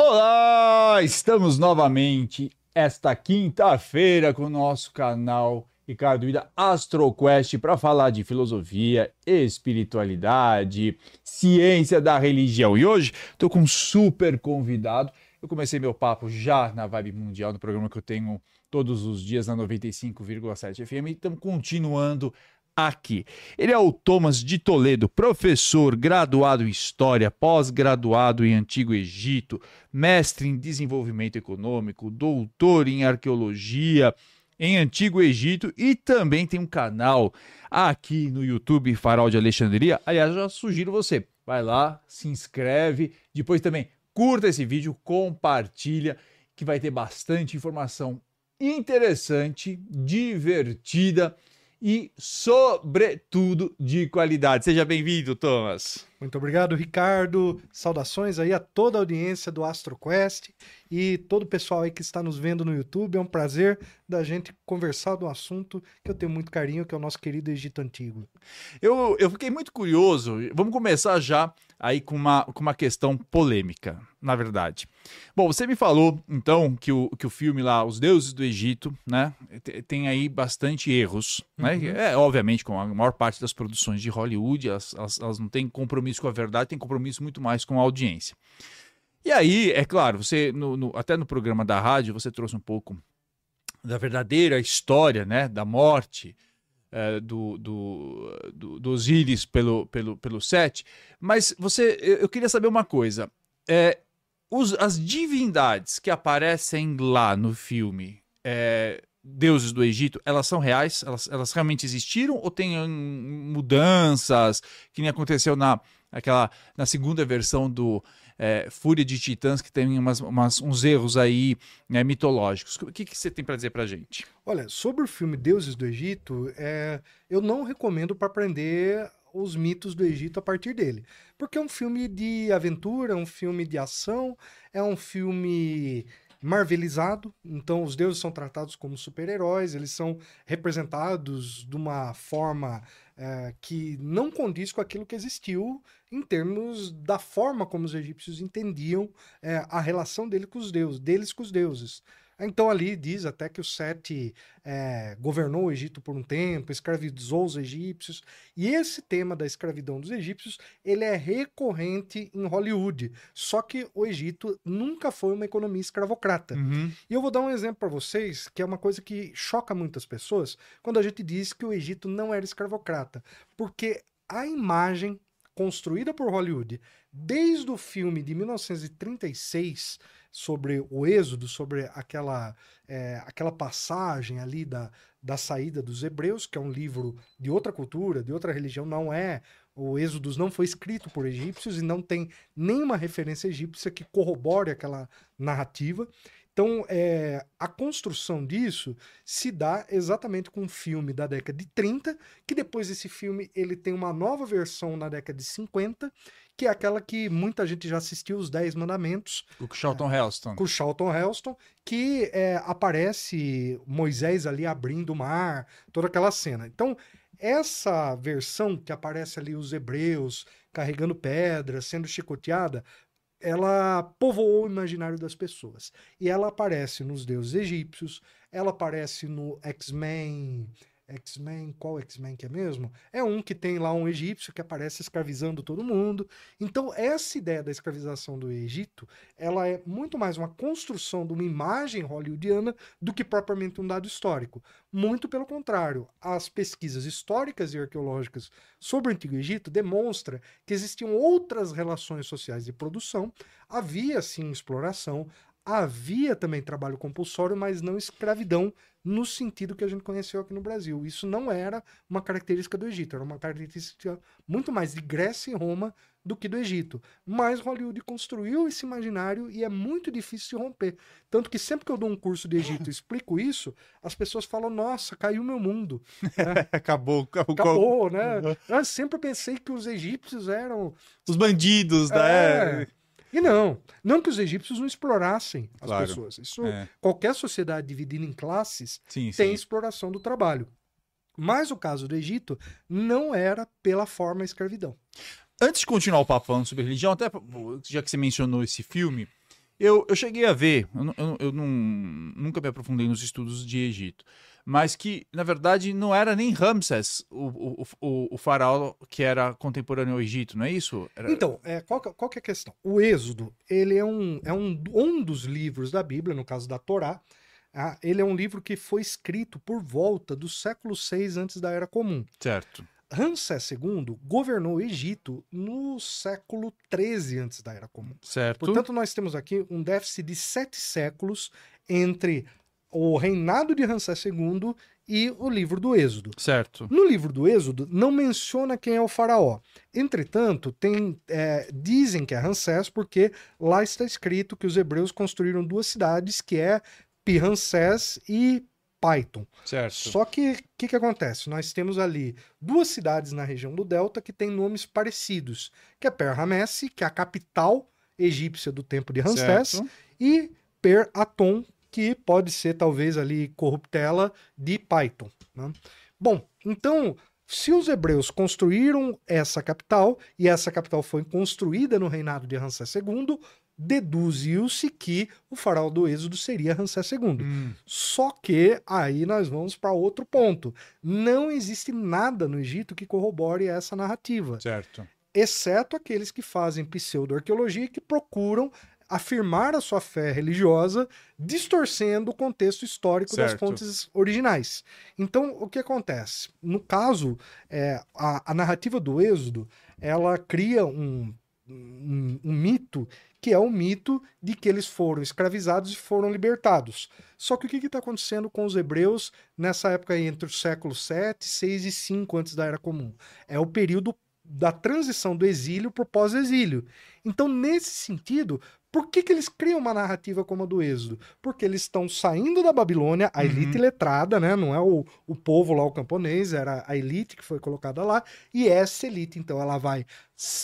Olá, estamos novamente esta quinta-feira com o nosso canal Ricardo Ida AstroQuest para falar de filosofia, espiritualidade, ciência da religião. E hoje estou com um super convidado. Eu comecei meu papo já na Vibe Mundial, no programa que eu tenho todos os dias na 95,7 FM. E estamos continuando aqui. Ele é o Thomas de Toledo, professor, graduado em História, pós-graduado em Antigo Egito, mestre em Desenvolvimento Econômico, doutor em Arqueologia em Antigo Egito e também tem um canal aqui no YouTube, Farol de Alexandria. Aliás, já sugiro você, vai lá, se inscreve, depois também curta esse vídeo, compartilha, que vai ter bastante informação interessante, divertida e, sobretudo, de qualidade. Seja bem-vindo, Thomas. Muito obrigado, Ricardo. Saudações aí a toda a audiência do AstroQuest e todo o pessoal aí que está nos vendo no YouTube. É um prazer da gente conversar do assunto que eu tenho muito carinho, que é o nosso querido Egito Antigo. Eu, eu fiquei muito curioso. Vamos começar já aí com uma, com uma questão polêmica, na verdade. Bom, você me falou, então, que o, que o filme lá, Os Deuses do Egito, né, tem aí bastante erros, né? Uhum. É, obviamente, com a maior parte das produções de Hollywood, elas, elas, elas não têm compromisso com a verdade, têm compromisso muito mais com a audiência. E aí, é claro, você no, no, até no programa da rádio você trouxe um pouco da verdadeira história, né, da morte é, do, do, do, do Osiris pelo, pelo, pelo Sete, mas você, eu queria saber uma coisa, é, os, as divindades que aparecem lá no filme, é, deuses do Egito, elas são reais? Elas, elas realmente existiram? Ou tem mudanças que nem aconteceu na, aquela, na segunda versão do é, Fúria de Titãs, que tem umas, umas, uns erros aí né, mitológicos. O que, que você tem para dizer para gente? Olha, sobre o filme Deuses do Egito, é, eu não recomendo para aprender os mitos do Egito a partir dele. Porque é um filme de aventura, é um filme de ação, é um filme marvelizado, então os deuses são tratados como super-heróis, eles são representados de uma forma é, que não condiz com aquilo que existiu em termos da forma como os egípcios entendiam é, a relação dele com os deuses, deles com os deuses. Então ali diz até que o Sete é, governou o Egito por um tempo, escravizou os egípcios, e esse tema da escravidão dos egípcios ele é recorrente em Hollywood. Só que o Egito nunca foi uma economia escravocrata. Uhum. E eu vou dar um exemplo para vocês que é uma coisa que choca muitas pessoas quando a gente diz que o Egito não era escravocrata, porque a imagem construída por Hollywood desde o filme de 1936 sobre o êxodo, sobre aquela, é, aquela passagem ali da, da saída dos hebreus, que é um livro de outra cultura, de outra religião, não é. O Êxodo não foi escrito por egípcios e não tem nenhuma referência egípcia que corrobore aquela narrativa. Então, é, a construção disso se dá exatamente com um filme da década de 30, que depois esse filme ele tem uma nova versão na década de 50, que é aquela que muita gente já assistiu, Os Dez Mandamentos. O Charlton é, Heston. Com o Charlton Heston, que é, aparece Moisés ali abrindo o mar, toda aquela cena. Então, essa versão que aparece ali os hebreus carregando pedras, sendo chicoteada, ela povoou o imaginário das pessoas. E ela aparece nos deuses egípcios, ela aparece no X-Men, X-Men, qual X-Men que é mesmo? É um que tem lá um egípcio que aparece escravizando todo mundo. Então, essa ideia da escravização do Egito, ela é muito mais uma construção de uma imagem hollywoodiana do que propriamente um dado histórico. Muito pelo contrário, as pesquisas históricas e arqueológicas sobre o Antigo Egito demonstram que existiam outras relações sociais de produção, havia sim exploração, havia também trabalho compulsório, mas não escravidão no sentido que a gente conheceu aqui no Brasil. Isso não era uma característica do Egito, era uma característica muito mais de Grécia e Roma do que do Egito. Mas Hollywood construiu esse imaginário e é muito difícil de romper. Tanto que sempre que eu dou um curso de Egito e explico isso, as pessoas falam: Nossa, caiu meu mundo. É. acabou, acabou. Acabou, né? Uhum. Eu sempre pensei que os egípcios eram. Os bandidos, né? É. E não, não que os egípcios não explorassem as claro. pessoas. Isso, é. qualquer sociedade dividida em classes sim, tem sim. exploração do trabalho. Mas o caso do Egito não era pela forma escravidão. Antes de continuar o papo falando sobre religião, até já que você mencionou esse filme, Eu, eu cheguei a ver, eu, eu, eu não, nunca me aprofundei nos estudos de Egito, mas que, na verdade, não era nem Ramsés o, o, o, o faraó que era contemporâneo ao Egito, não é isso? Era... Então, é, qual, qual que é a questão? O Êxodo, ele é, um, é um, um dos livros da Bíblia, no caso da Torá, ah, ele é um livro que foi escrito por volta do século VI antes da Era Comum. Certo. Ramsés II governou o Egito no século XIII antes da Era Comum. Certo. Portanto, nós temos aqui um déficit de sete séculos entre o reinado de Ramsés II e o livro do Êxodo. Certo. No livro do Êxodo não menciona quem é o faraó. Entretanto, tem, é, dizem que é Ramsés porque lá está escrito que os hebreus construíram duas cidades, que é Pi-Ramsés e Python. Certo. Só que o que, que acontece? Nós temos ali duas cidades na região do Delta que têm nomes parecidos, que é Per-Ramesse, que é a capital egípcia do tempo de Ramsés, Certo. e Per-Atom, que pode ser talvez ali corruptela de Python. né? Bom, então, se os hebreus construíram essa capital, e essa capital foi construída no reinado de Ramsés II, deduziu-se que o faraó do Êxodo seria Ramsés II. Hum, Só que aí nós vamos para outro ponto. Não existe nada no Egito que corrobore essa narrativa, certo. exceto aqueles que fazem pseudo-arqueologia e que procuram afirmar a sua fé religiosa, distorcendo o contexto histórico das Certo. fontes originais. Então, o que acontece? No caso, é, a, a narrativa do Êxodo, ela cria um, um, um mito que é o mito de que eles foram escravizados e foram libertados. Só que o que está acontecendo com os hebreus nessa época entre os séculos 7, 6 e 5 antes da Era Comum? É o período da transição do exílio para o pós-exílio. Então, nesse sentido, por que, que eles criam uma narrativa como a do Êxodo? Porque eles estão saindo da Babilônia, a elite letrada, né? Não é o, o povo lá, o camponês, era a elite que foi colocada lá, e essa elite, então, ela vai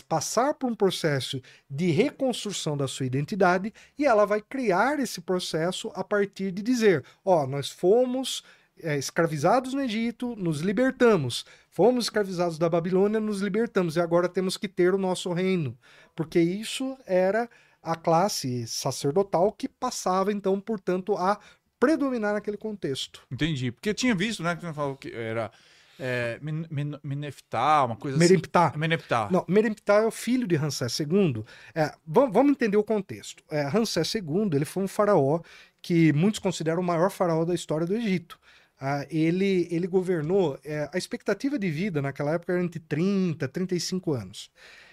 passar por um processo de reconstrução da sua identidade e ela vai criar esse processo a partir de dizer: ó, nós fomos é, escravizados no Egito, nos libertamos. Fomos escravizados da Babilônia, nos libertamos e agora temos que ter o nosso reino. Porque isso era a classe sacerdotal que passava, então, portanto, a predominar naquele contexto. Entendi. Porque eu tinha visto, né, que você falou que era é, Men- Men- Meneptah, uma coisa Meremptah. assim. Meneptah. Não, Meremptah é o filho de Ramsés II. É, vam- vamos entender o contexto. É, Ramsés II ele foi um faraó que muitos consideram o maior faraó da história do Egito. Ah, ele, ele governou. é, a expectativa de vida naquela época era entre 30 e 35 anos.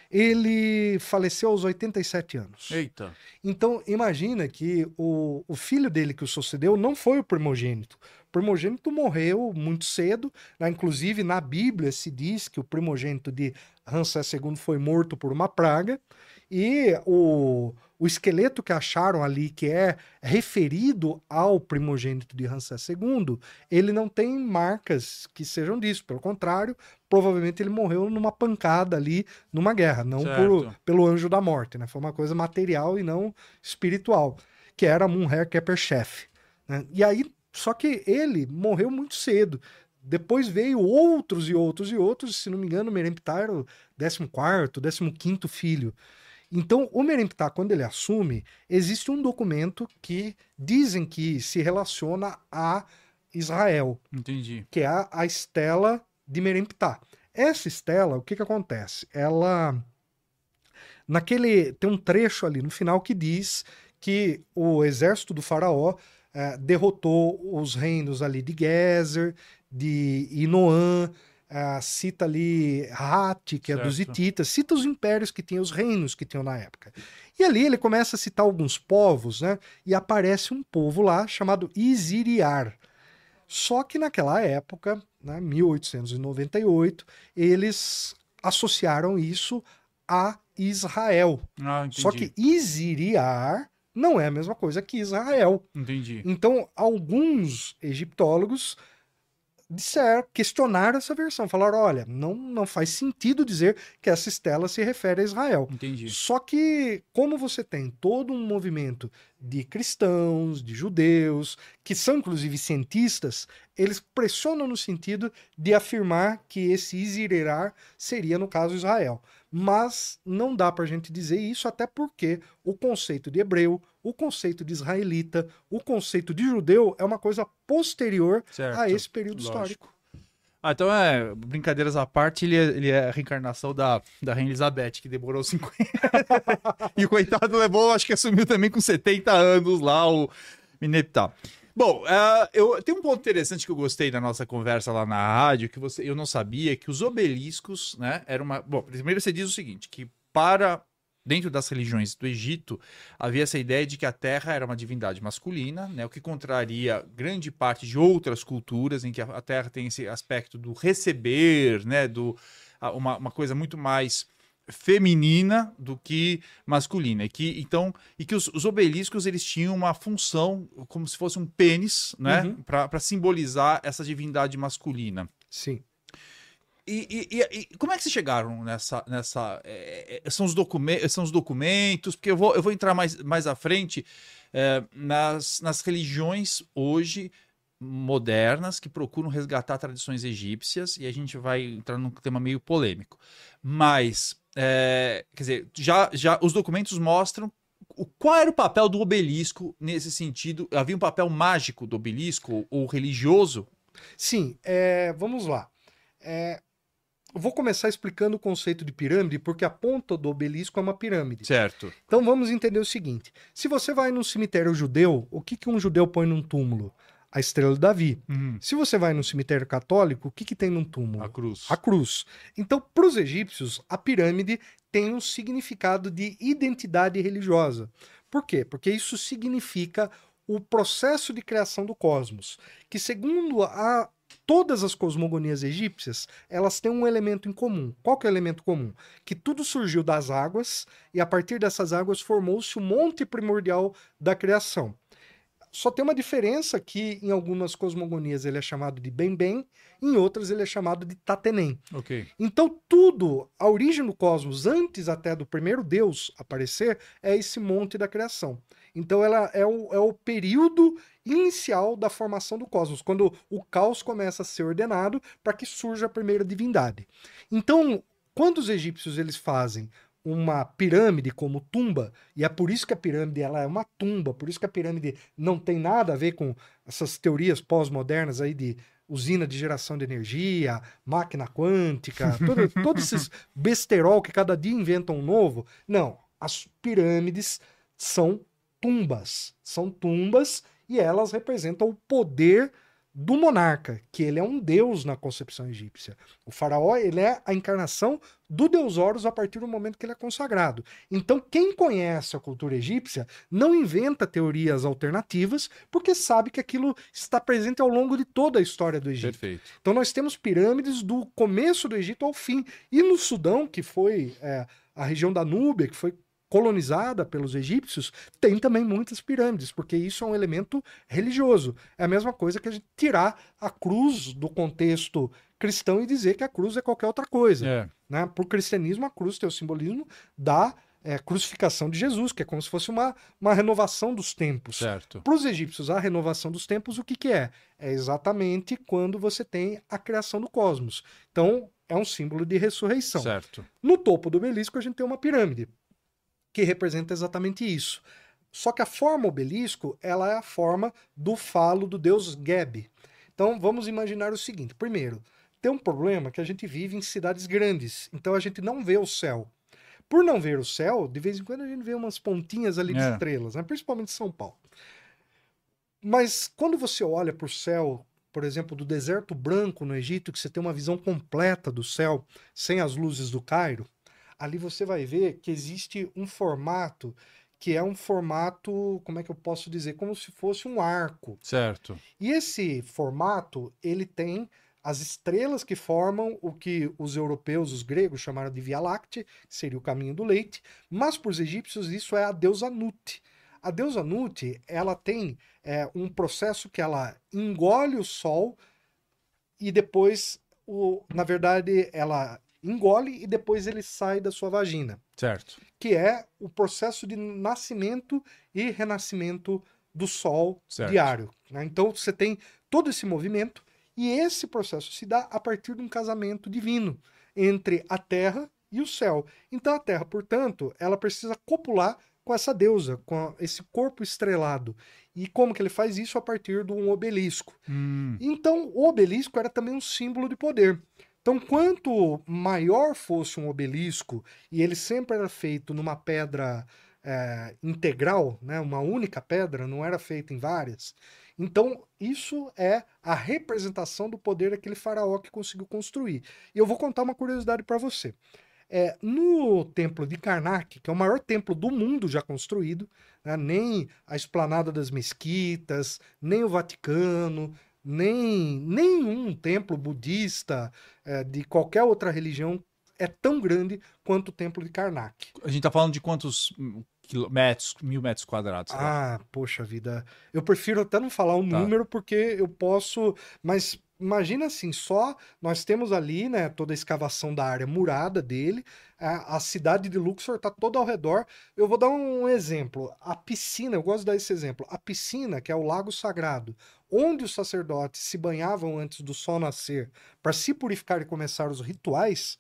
Ele faleceu aos 87 anos. Eita. Então, imagina que o, o filho dele que o sucedeu não foi o primogênito. O primogênito morreu muito cedo. né? Inclusive, na Bíblia se diz que o primogênito de Ramsés II foi morto por uma praga. E o, o esqueleto que acharam ali, que é referido ao primogênito de Ramsés II, ele não tem marcas que sejam disso. Pelo contrário, provavelmente ele morreu numa pancada ali, numa guerra, não por, pelo anjo da morte, né? Foi uma coisa material e não espiritual, que era Munher Keperchef. Né? E aí, só que ele morreu muito cedo. Depois veio outros e outros e outros, se não me engano, Meremptah era o 14º, 15º filho. Então, o Meremptah, quando ele assume, existe um documento que dizem que se relaciona a Israel Entendi. que é a, a estela de Meremptah. Essa estela, o que que acontece? Ela naquele tem um trecho ali no final que diz que o exército do faraó eh, derrotou os reinos ali de Gezer, de Inoã, eh, cita ali Hati, que é dos Certo. hititas, cita os impérios que tinham, os reinos que tinham na época. E ali ele começa a citar alguns povos, né? E aparece um povo lá chamado Isiriar. Só que naquela época, né, 1898, eles associaram isso a Israel. Ah. Só que Isiriar não é a mesma coisa que Israel. Entendi. Então, alguns egiptólogos disseram, questionaram essa versão, falaram: olha, não, não faz sentido dizer que essa estela se refere a Israel. Entendi. Só que, como você tem todo um movimento de cristãos, de judeus, que são inclusive cientistas, eles pressionam no sentido de afirmar que esse Isirerar seria, no caso, Israel. Mas não dá para a gente dizer isso, até porque o conceito de hebreu, o conceito de israelita, o conceito de judeu é uma coisa posterior Certo. a esse período Lógico. histórico. Ah, então é, brincadeiras à parte, ele é, ele é a reencarnação da, da Rainha Elizabeth, que demorou 50. e o coitado levou, acho que assumiu também com 70 anos lá o Mineptah. Bom, ah, eu, tem um ponto interessante que eu gostei da nossa conversa lá na rádio, que você, eu não sabia, que os obeliscos, né, era uma... Bom, primeiro você diz o seguinte, que para... Dentro das religiões do Egito, havia essa ideia de que a terra era uma divindade masculina, né, o que contraria grande parte de outras culturas em que a terra tem esse aspecto do receber, né, do, uma, uma coisa muito mais feminina do que masculina. E que, então, e que os, os obeliscos eles tinham uma função como se fosse um pênis, né, Uhum. para simbolizar essa divindade masculina. Sim. E, e- e- como é que vocês chegaram nessa. nessa é, é, são, os documen- são os documentos, porque eu vou, eu vou entrar mais, mais à frente é, nas, nas religiões hoje modernas que procuram resgatar tradições egípcias, e a gente vai entrar num tema meio polêmico. Mas, é, quer dizer, já, já os documentos mostram o, qual era o papel do obelisco nesse sentido. Havia um papel mágico do obelisco ou religioso? Sim, é, vamos lá. É, vou começar explicando o conceito de pirâmide, porque a ponta do obelisco é uma pirâmide. Certo. Então vamos entender o seguinte: se você vai num cemitério judeu, o que, que um judeu põe num túmulo? A estrela de Davi. Uhum. Se você vai num cemitério católico, o que, que tem num túmulo? A cruz. A cruz. Então, para os egípcios, a pirâmide tem um significado de identidade religiosa. Por quê? Porque isso significa o processo de criação do cosmos, que segundo a todas as cosmogonias egípcias, elas têm um elemento em comum. Qual que é o elemento comum? Que tudo surgiu das águas e a partir dessas águas formou-se o monte primordial da criação. Só tem uma diferença que em algumas cosmogonias ele é chamado de Bem-Bem, em outras ele é chamado de Tatenem. Ok. Então, tudo, a origem do cosmos, antes até do primeiro Deus aparecer, é esse monte da criação. Então, ela é o, é o período inicial da formação do cosmos, quando o caos começa a ser ordenado para que surja a primeira divindade. Então, quando os egípcios eles fazem uma pirâmide como tumba, e é por isso que a pirâmide ela é uma tumba, por isso que a pirâmide não tem nada a ver com essas teorias pós-modernas aí de usina de geração de energia, máquina quântica, todo, todos esses besterol que cada dia inventam um novo. Não, as pirâmides são tumbas. São tumbas e elas representam o poder do monarca, que ele é um deus na concepção egípcia. O faraó, ele é a encarnação do deus Horus a partir do momento que ele é consagrado. Então, quem conhece a cultura egípcia não inventa teorias alternativas, porque sabe que aquilo está presente ao longo de toda a história do Egito. Perfeito. Então nós temos pirâmides do começo do Egito ao fim. E no Sudão, que foi é, a região da Núbia, que foi colonizada pelos egípcios, tem também muitas pirâmides, porque isso é um elemento religioso. É a mesma coisa que a gente tirar a cruz do contexto cristão e dizer que a cruz é qualquer outra coisa. É. Né? Para o cristianismo, a cruz tem o simbolismo da é, crucificação de Jesus, que é como se fosse uma, uma renovação dos tempos. Para os egípcios, a renovação dos tempos, o que, que é? É exatamente quando você tem a criação do cosmos. Então, é um símbolo de ressurreição. Certo. No topo do obelisco, a gente tem uma pirâmide, que representa exatamente isso. Só que a forma obelisco, ela é a forma do falo do deus Geb. Então, vamos imaginar o seguinte. Primeiro, tem um problema que a gente vive em cidades grandes, então a gente não vê o céu. Por não ver o céu, de vez em quando a gente vê umas pontinhas ali de É. estrelas, né? principalmente em São Paulo. Mas quando você olha para o céu, por exemplo, do deserto branco no Egito, que você tem uma visão completa do céu, sem as luzes do Cairo, ali você vai ver que existe um formato que é um formato, como é que eu posso dizer, como se fosse um arco. Certo. E esse formato, ele tem as estrelas que formam o que os europeus, os gregos, chamaram de Via Láctea, que seria o caminho do leite, mas para os egípcios isso é a deusa Nut. A deusa Nut, ela tem é, um processo que ela engole o sol e depois, o, na verdade, ela engole e depois ele sai da sua vagina Certo. que é o processo de nascimento e renascimento do Sol Certo. diário. né? Então você tem todo esse movimento e esse processo se dá a partir de um casamento divino entre a Terra e o céu. Então a Terra, portanto, ela precisa copular com essa deusa, com esse corpo estrelado. E como que ele faz isso? A partir de um obelisco. Hum, Então, o obelisco era também um símbolo de poder. Então, quanto maior fosse um obelisco, e ele sempre era feito numa pedra é, integral, né, uma única pedra, não era feito em várias. Então, isso é a representação do poder daquele faraó que conseguiu construir. E eu vou contar uma curiosidade para você. É, no templo de Karnak, que é o maior templo do mundo já construído, né, nem a esplanada das mesquitas, nem o Vaticano, nem nenhum templo budista é, de qualquer outra religião é tão grande quanto o templo de Karnak. a gente tá falando de quantos hum, quilo- metros, mil metros quadrados? Ah, poxa vida. Eu prefiro até não falar um Tá. número porque eu posso. Mas imagina assim, só nós temos ali, né, toda a escavação da área murada dele. A, a cidade de Luxor está toda ao redor. Eu vou dar um exemplo. A piscina, eu gosto de dar esse exemplo. A piscina, que é o Lago Sagrado, onde os sacerdotes se banhavam antes do sol nascer para se purificar e começar os rituais,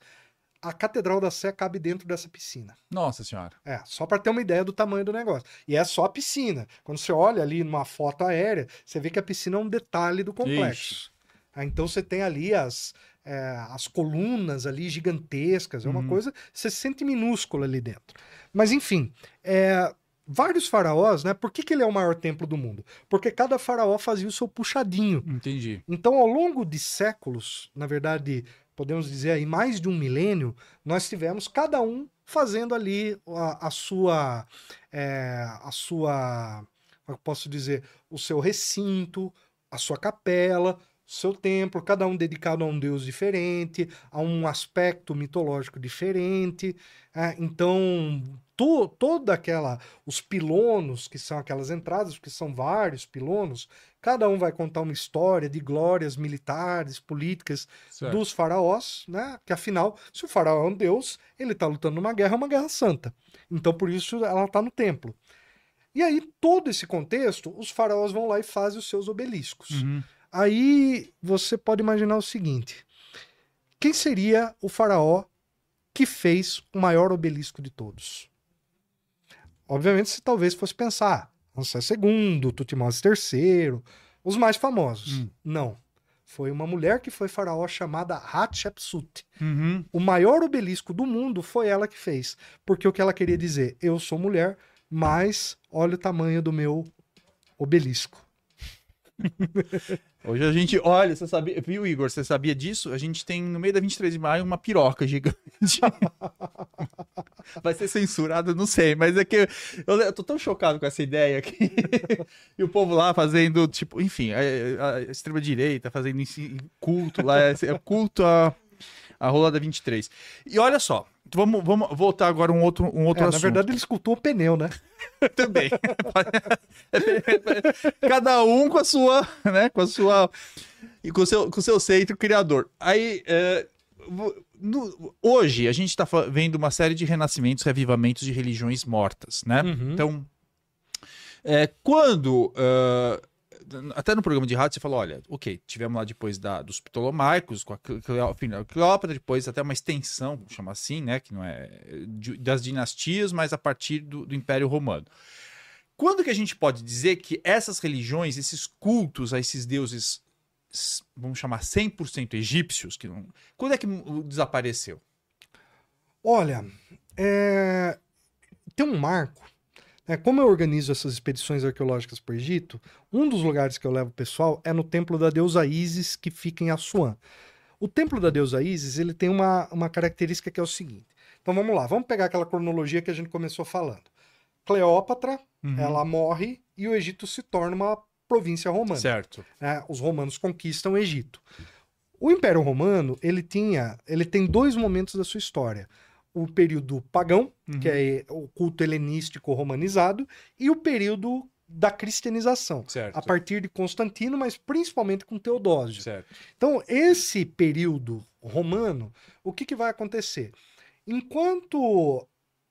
a Catedral da Sé cabe dentro dessa piscina. Nossa senhora. É, só para ter uma ideia do tamanho do negócio. E é só a piscina. Quando você olha ali numa foto aérea, você vê que a piscina é um detalhe do complexo. Ah, Então você tem ali as, é, as colunas ali gigantescas, é uma Uhum. coisa, você se sente minúscula ali dentro. Mas enfim, é, vários faraós, né? Por que, que ele é o maior templo do mundo? Porque cada faraó fazia o seu puxadinho. Entendi. Então, ao longo de séculos, na verdade, podemos dizer aí mais de um milênio, nós tivemos cada um fazendo ali a, a sua, é, a sua, como eu posso dizer, o seu recinto, a sua capela, seu templo, cada um dedicado a um deus diferente, a um aspecto mitológico diferente. é, então, to, toda aquela, os pilonos, que são aquelas entradas, porque são vários pilonos, Cada um vai contar uma história de glórias militares, políticas Certo. dos faraós, né? Que afinal, se o faraó é um deus, ele está lutando numa guerra, é uma guerra santa. Então, por isso, ela está no templo. E aí, todo esse contexto, os faraós vão lá e fazem os seus obeliscos. Uhum. Aí você pode imaginar o seguinte: quem seria o faraó que fez o maior obelisco de todos? Obviamente, se talvez fosse pensar, Ramsés II, Tutmoses III, os mais famosos. Hum. Não. Foi uma mulher que foi faraó chamada Hatshepsut. Uhum. O maior obelisco do mundo foi ela que fez. Porque o que ela queria dizer? Eu sou mulher, mas olha o tamanho do meu obelisco. Hoje a gente, olha, você sabia, viu, Igor? Você sabia disso? A gente tem no meio da 23 de maio uma piroca gigante. Vai ser censurado, não sei, mas é que eu, eu tô tão chocado com essa ideia aqui. e o povo lá fazendo, tipo, enfim, a, a- a extrema-direita fazendo culto lá, é é culto a, a rola da 23. E olha só, vamos, vamos voltar agora um outro, um outro É, na assunto. verdade, ele escultou o pneu, né? Também. Cada um com a sua, né, com a sua e com o seu, com o seu centro criador. Aí, é, no- hoje a gente está vendo uma série de renascimentos, revivamentos de religiões mortas, né? Uhum. Então, é, quando ah, até no programa de rádio você falou, olha, ok, tivemos lá depois da, dos Ptolomaicos, com a Cleópatra, depois até uma extensão, vamos chamar assim, né, que não é de- das dinastias, mas a partir do, do Império Romano. Quando que a gente pode dizer que essas religiões, esses cultos a esses deuses, vamos chamar 100% egípcios, que não, quando é que desapareceu? Olha, é, tem um marco. Né? Como eu organizo essas expedições arqueológicas para o Egito, um dos lugares que eu levo o pessoal é no templo da deusa Ísis, que fica em Assuã. O templo da deusa Ísis ele tem uma, uma característica que é o seguinte. Então vamos lá, vamos pegar aquela cronologia que a gente começou falando. Cleópatra, Uhum. ela morre e o Egito se torna uma província romana Certo. né, os romanos conquistam o Egito. O Império Romano, ele tinha, ele tem dois momentos da sua história. O período pagão, Uhum. que é o culto helenístico romanizado, e o período da cristianização, Certo. a partir de Constantino, mas principalmente com Teodósio. Certo. Então, esse período romano, o que, que vai acontecer? Enquanto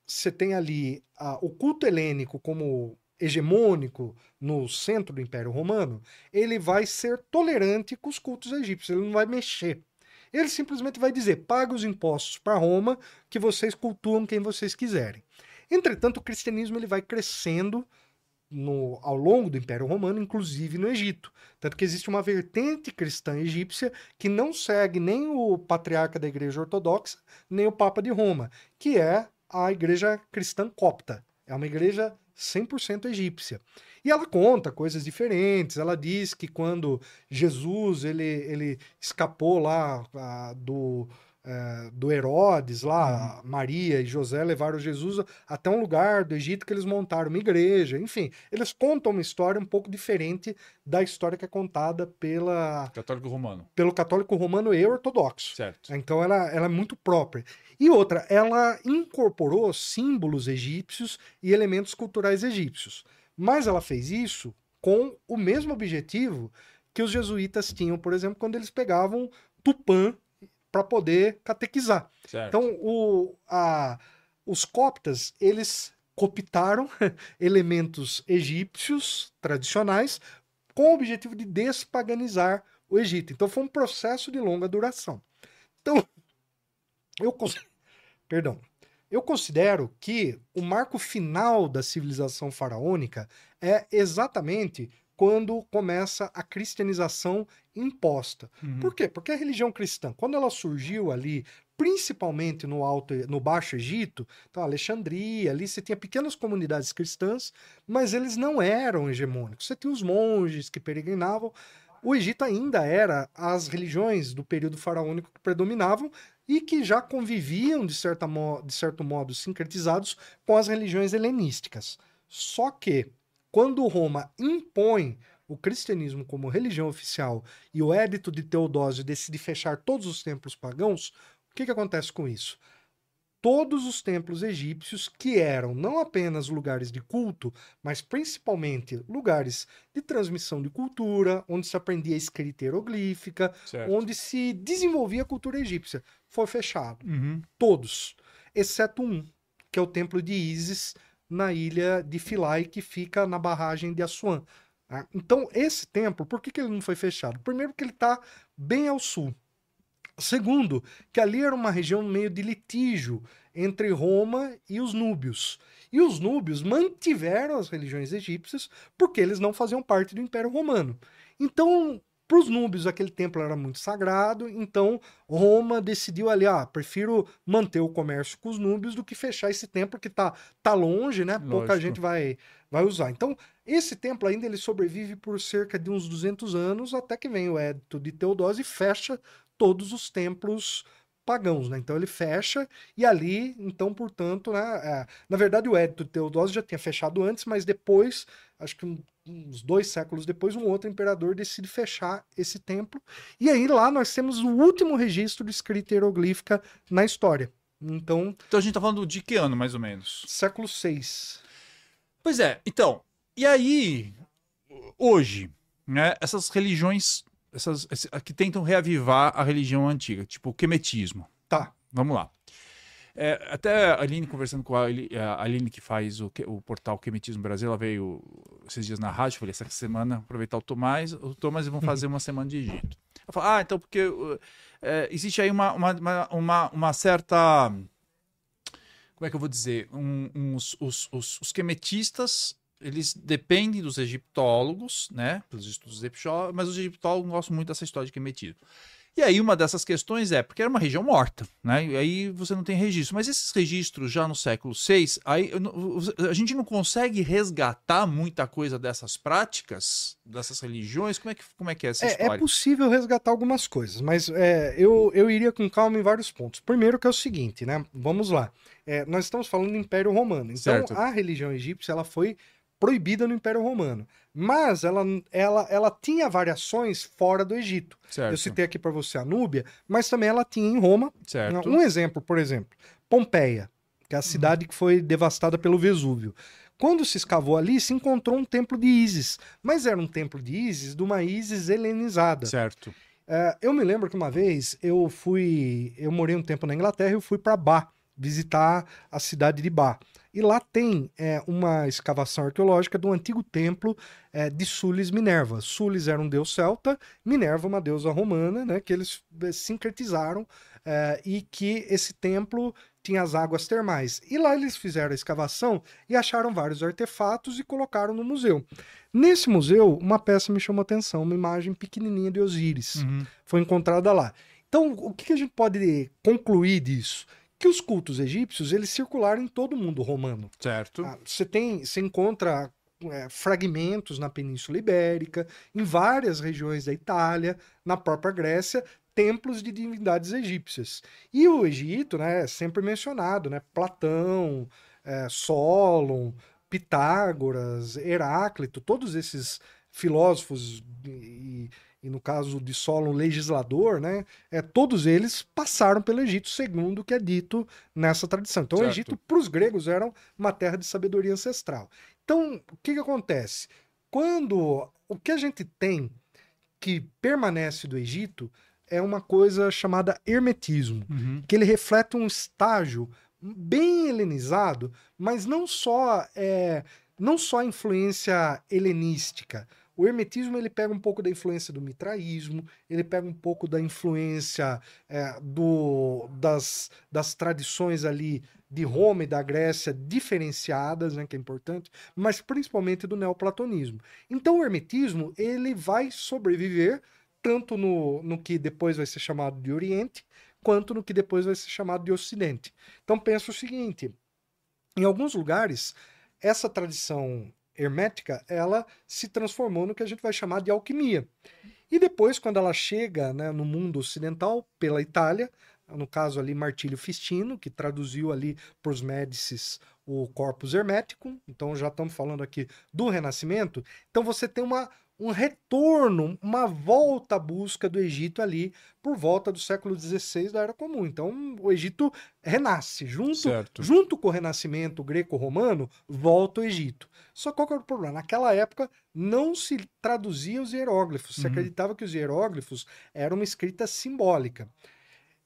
você tem ali ah, o culto helênico como hegemônico no centro do Império Romano, ele vai ser tolerante com os cultos egípcios, ele não vai mexer. Ele simplesmente vai dizer: pague os impostos para Roma, que vocês cultuam quem vocês quiserem. Entretanto, o cristianismo ele vai crescendo no, ao longo do Império Romano, inclusive no Egito. Tanto que existe uma vertente cristã egípcia que não segue nem o patriarca da Igreja Ortodoxa, nem o Papa de Roma, que é a Igreja Cristã Copta. É uma igreja 100% egípcia. E ela conta coisas diferentes. Ela diz que quando Jesus ele, ele escapou lá a, do é, do Herodes lá, uhum. Maria e José levaram Jesus até um lugar do Egito que eles montaram uma igreja, enfim, eles contam uma história um pouco diferente da história que é contada pela católico romano, pelo católico romano e ortodoxo. Certo. Então ela, ela é muito própria. E outra, ela incorporou símbolos egípcios e elementos culturais egípcios, mas ela fez isso com o mesmo objetivo que os jesuítas tinham, por exemplo, quando eles pegavam Tupã para poder catequizar. Certo. Então, o, a, os coptas, eles coptaram elementos egípcios tradicionais com o objetivo de despaganizar o Egito. Então, foi um processo de longa duração. Então, eu, perdão, eu considero que o marco final da civilização faraônica é exatamente quando começa a cristianização imposta. Uhum. Por quê? Porque a religião cristã, quando ela surgiu ali, principalmente no alto, no Baixo Egito, então Alexandria, ali você tinha pequenas comunidades cristãs, mas eles não eram hegemônicos. Você tinha os monges que peregrinavam. O Egito ainda era as religiões do período faraônico que predominavam e que já conviviam, de, certa de certo modo, sincretizados com as religiões helenísticas. Só que quando Roma impõe o cristianismo como religião oficial e o édito de Teodósio decide fechar todos os templos pagãos, o que, que acontece com isso? Todos os templos egípcios, que eram não apenas lugares de culto, mas principalmente lugares de transmissão de cultura, onde se aprendia escrita hieroglífica, certo. onde se desenvolvia a cultura egípcia, foi fechado. Uhum. Todos, exceto um, que é o templo de Ísis, na ilha de Philae, que fica na barragem de Assuan. Tá? Então, esse templo, por que, que ele não foi fechado? Primeiro, que ele está bem ao sul. Segundo, que ali era uma região meio de litígio entre Roma e os núbios. E os núbios mantiveram as religiões egípcias porque eles não faziam parte do Império Romano. Então, para os núbios, aquele templo era muito sagrado, então Roma decidiu ali, ah, prefiro manter o comércio com os núbios do que fechar esse templo que está tá longe, né? Lógico. Pouca gente vai, vai usar. Então, esse templo ainda ele sobrevive por cerca de uns 200 anos, até que vem o Édito de Teodósio e fecha todos os templos pagãos, né? Então ele fecha e ali, então, portanto, né? É, na verdade, o Édito de Teodósio já tinha fechado antes, mas depois, acho que uns dois séculos depois, um outro imperador decide fechar esse templo. E aí lá nós temos o último registro de escrita hieroglífica na história. Então, então a gente tá falando de que ano, mais ou menos? Século VI. Pois é, então, e aí, hoje, né, essas religiões essas, que tentam reavivar a religião antiga, tipo o quemetismo. Tá. Vamos lá. É, até a Aline, conversando com a, Aline, que faz o, o portal Quemetismo Brasil, ela veio esses dias na rádio, falei, essa semana aproveitar o Tomás, o Tomás vão fazer uma semana de Egito. Ela falou, ah, então porque é, existe aí uma, uma, uma, uma, certa, como é que eu vou dizer, um, uns, os, os, os quemetistas eles dependem dos egiptólogos, né, pelos estudos egiptólogos, mas os egiptólogos gostam muito dessa história de quemetismo. E aí uma dessas questões é, porque era uma região morta, né? E aí você não tem registro. Mas esses registros já no século VI, aí a gente não consegue resgatar muita coisa dessas práticas, dessas religiões. Como é que, como é, que é essa é, é história? É possível resgatar algumas coisas, mas é, eu, eu iria com calma em vários pontos. Primeiro que é o seguinte, né? Vamos lá. É, nós estamos falando do Império Romano. Então certo. a religião egípcia ela foi proibida no Império Romano. Mas ela, ela, ela tinha variações fora do Egito. Certo. Eu citei aqui para você a Núbia, mas também ela tinha em Roma. Certo. Um exemplo, por exemplo, Pompeia, que é a cidade que foi devastada pelo Vesúvio. Quando se escavou ali, se encontrou um templo de Ísis, mas era um templo de Ísis de uma Ísis helenizada. Certo. É, eu me lembro que uma vez eu fui, eu morei um tempo na Inglaterra e eu fui para Bar visitar a cidade de Bar. E lá tem é, uma escavação arqueológica do antigo templo é, de Sulis Minerva. Sulis era um deus celta, Minerva uma deusa romana, né, que eles é, sincretizaram é, e que esse templo tinha as águas termais. E lá eles fizeram a escavação e acharam vários artefatos e colocaram no museu. Nesse museu, uma peça me chamou a atenção, uma imagem pequenininha de Osíris. Uhum. Foi encontrada lá. Então, o que a gente pode concluir disso? Que os cultos egípcios, eles circularam em todo o mundo romano. Certo. Ah, Você tem, você encontra é, fragmentos na Península Ibérica, em várias regiões da Itália, na própria Grécia, templos de divindades egípcias. E o Egito, né, é sempre mencionado, né, Platão, é, Solon, Pitágoras, Heráclito, todos esses filósofos e, e no caso de Solon, legislador, né, é, todos eles passaram pelo Egito, segundo o que é dito nessa tradição. Então, Certo. o Egito, para os gregos, era uma terra de sabedoria ancestral. Então, o que, que acontece? Quando o que a gente tem que permanece do Egito é uma coisa chamada hermetismo, Uhum. que ele reflete um estágio bem helenizado, mas não só é, não só a influência helenística. O hermetismo ele pega um pouco da influência do mitraísmo, ele pega um pouco da influência é, do, das, das tradições ali de Roma e da Grécia diferenciadas, né, que é importante, mas principalmente do neoplatonismo. Então o hermetismo ele vai sobreviver tanto no, no que depois vai ser chamado de Oriente, quanto no que depois vai ser chamado de Ocidente. Então pensa o seguinte: em alguns lugares, essa tradição hermética ela se transformou no que a gente vai chamar de alquimia. E depois, quando ela chega né, no mundo ocidental, pela Itália, no caso ali Martílio Fistino, que traduziu ali para os Médicis o Corpus Hermeticum, então já estamos falando aqui do Renascimento, então você tem uma, um retorno, uma volta à busca do Egito ali por volta do século XVI da Era Comum. Então o Egito renasce, junto, Certo. junto com o Renascimento greco-romano, volta o Egito. Só qual que era o problema? Naquela época não se traduzia os hieróglifos, se Uhum. acreditava que os hieróglifos eram uma escrita simbólica.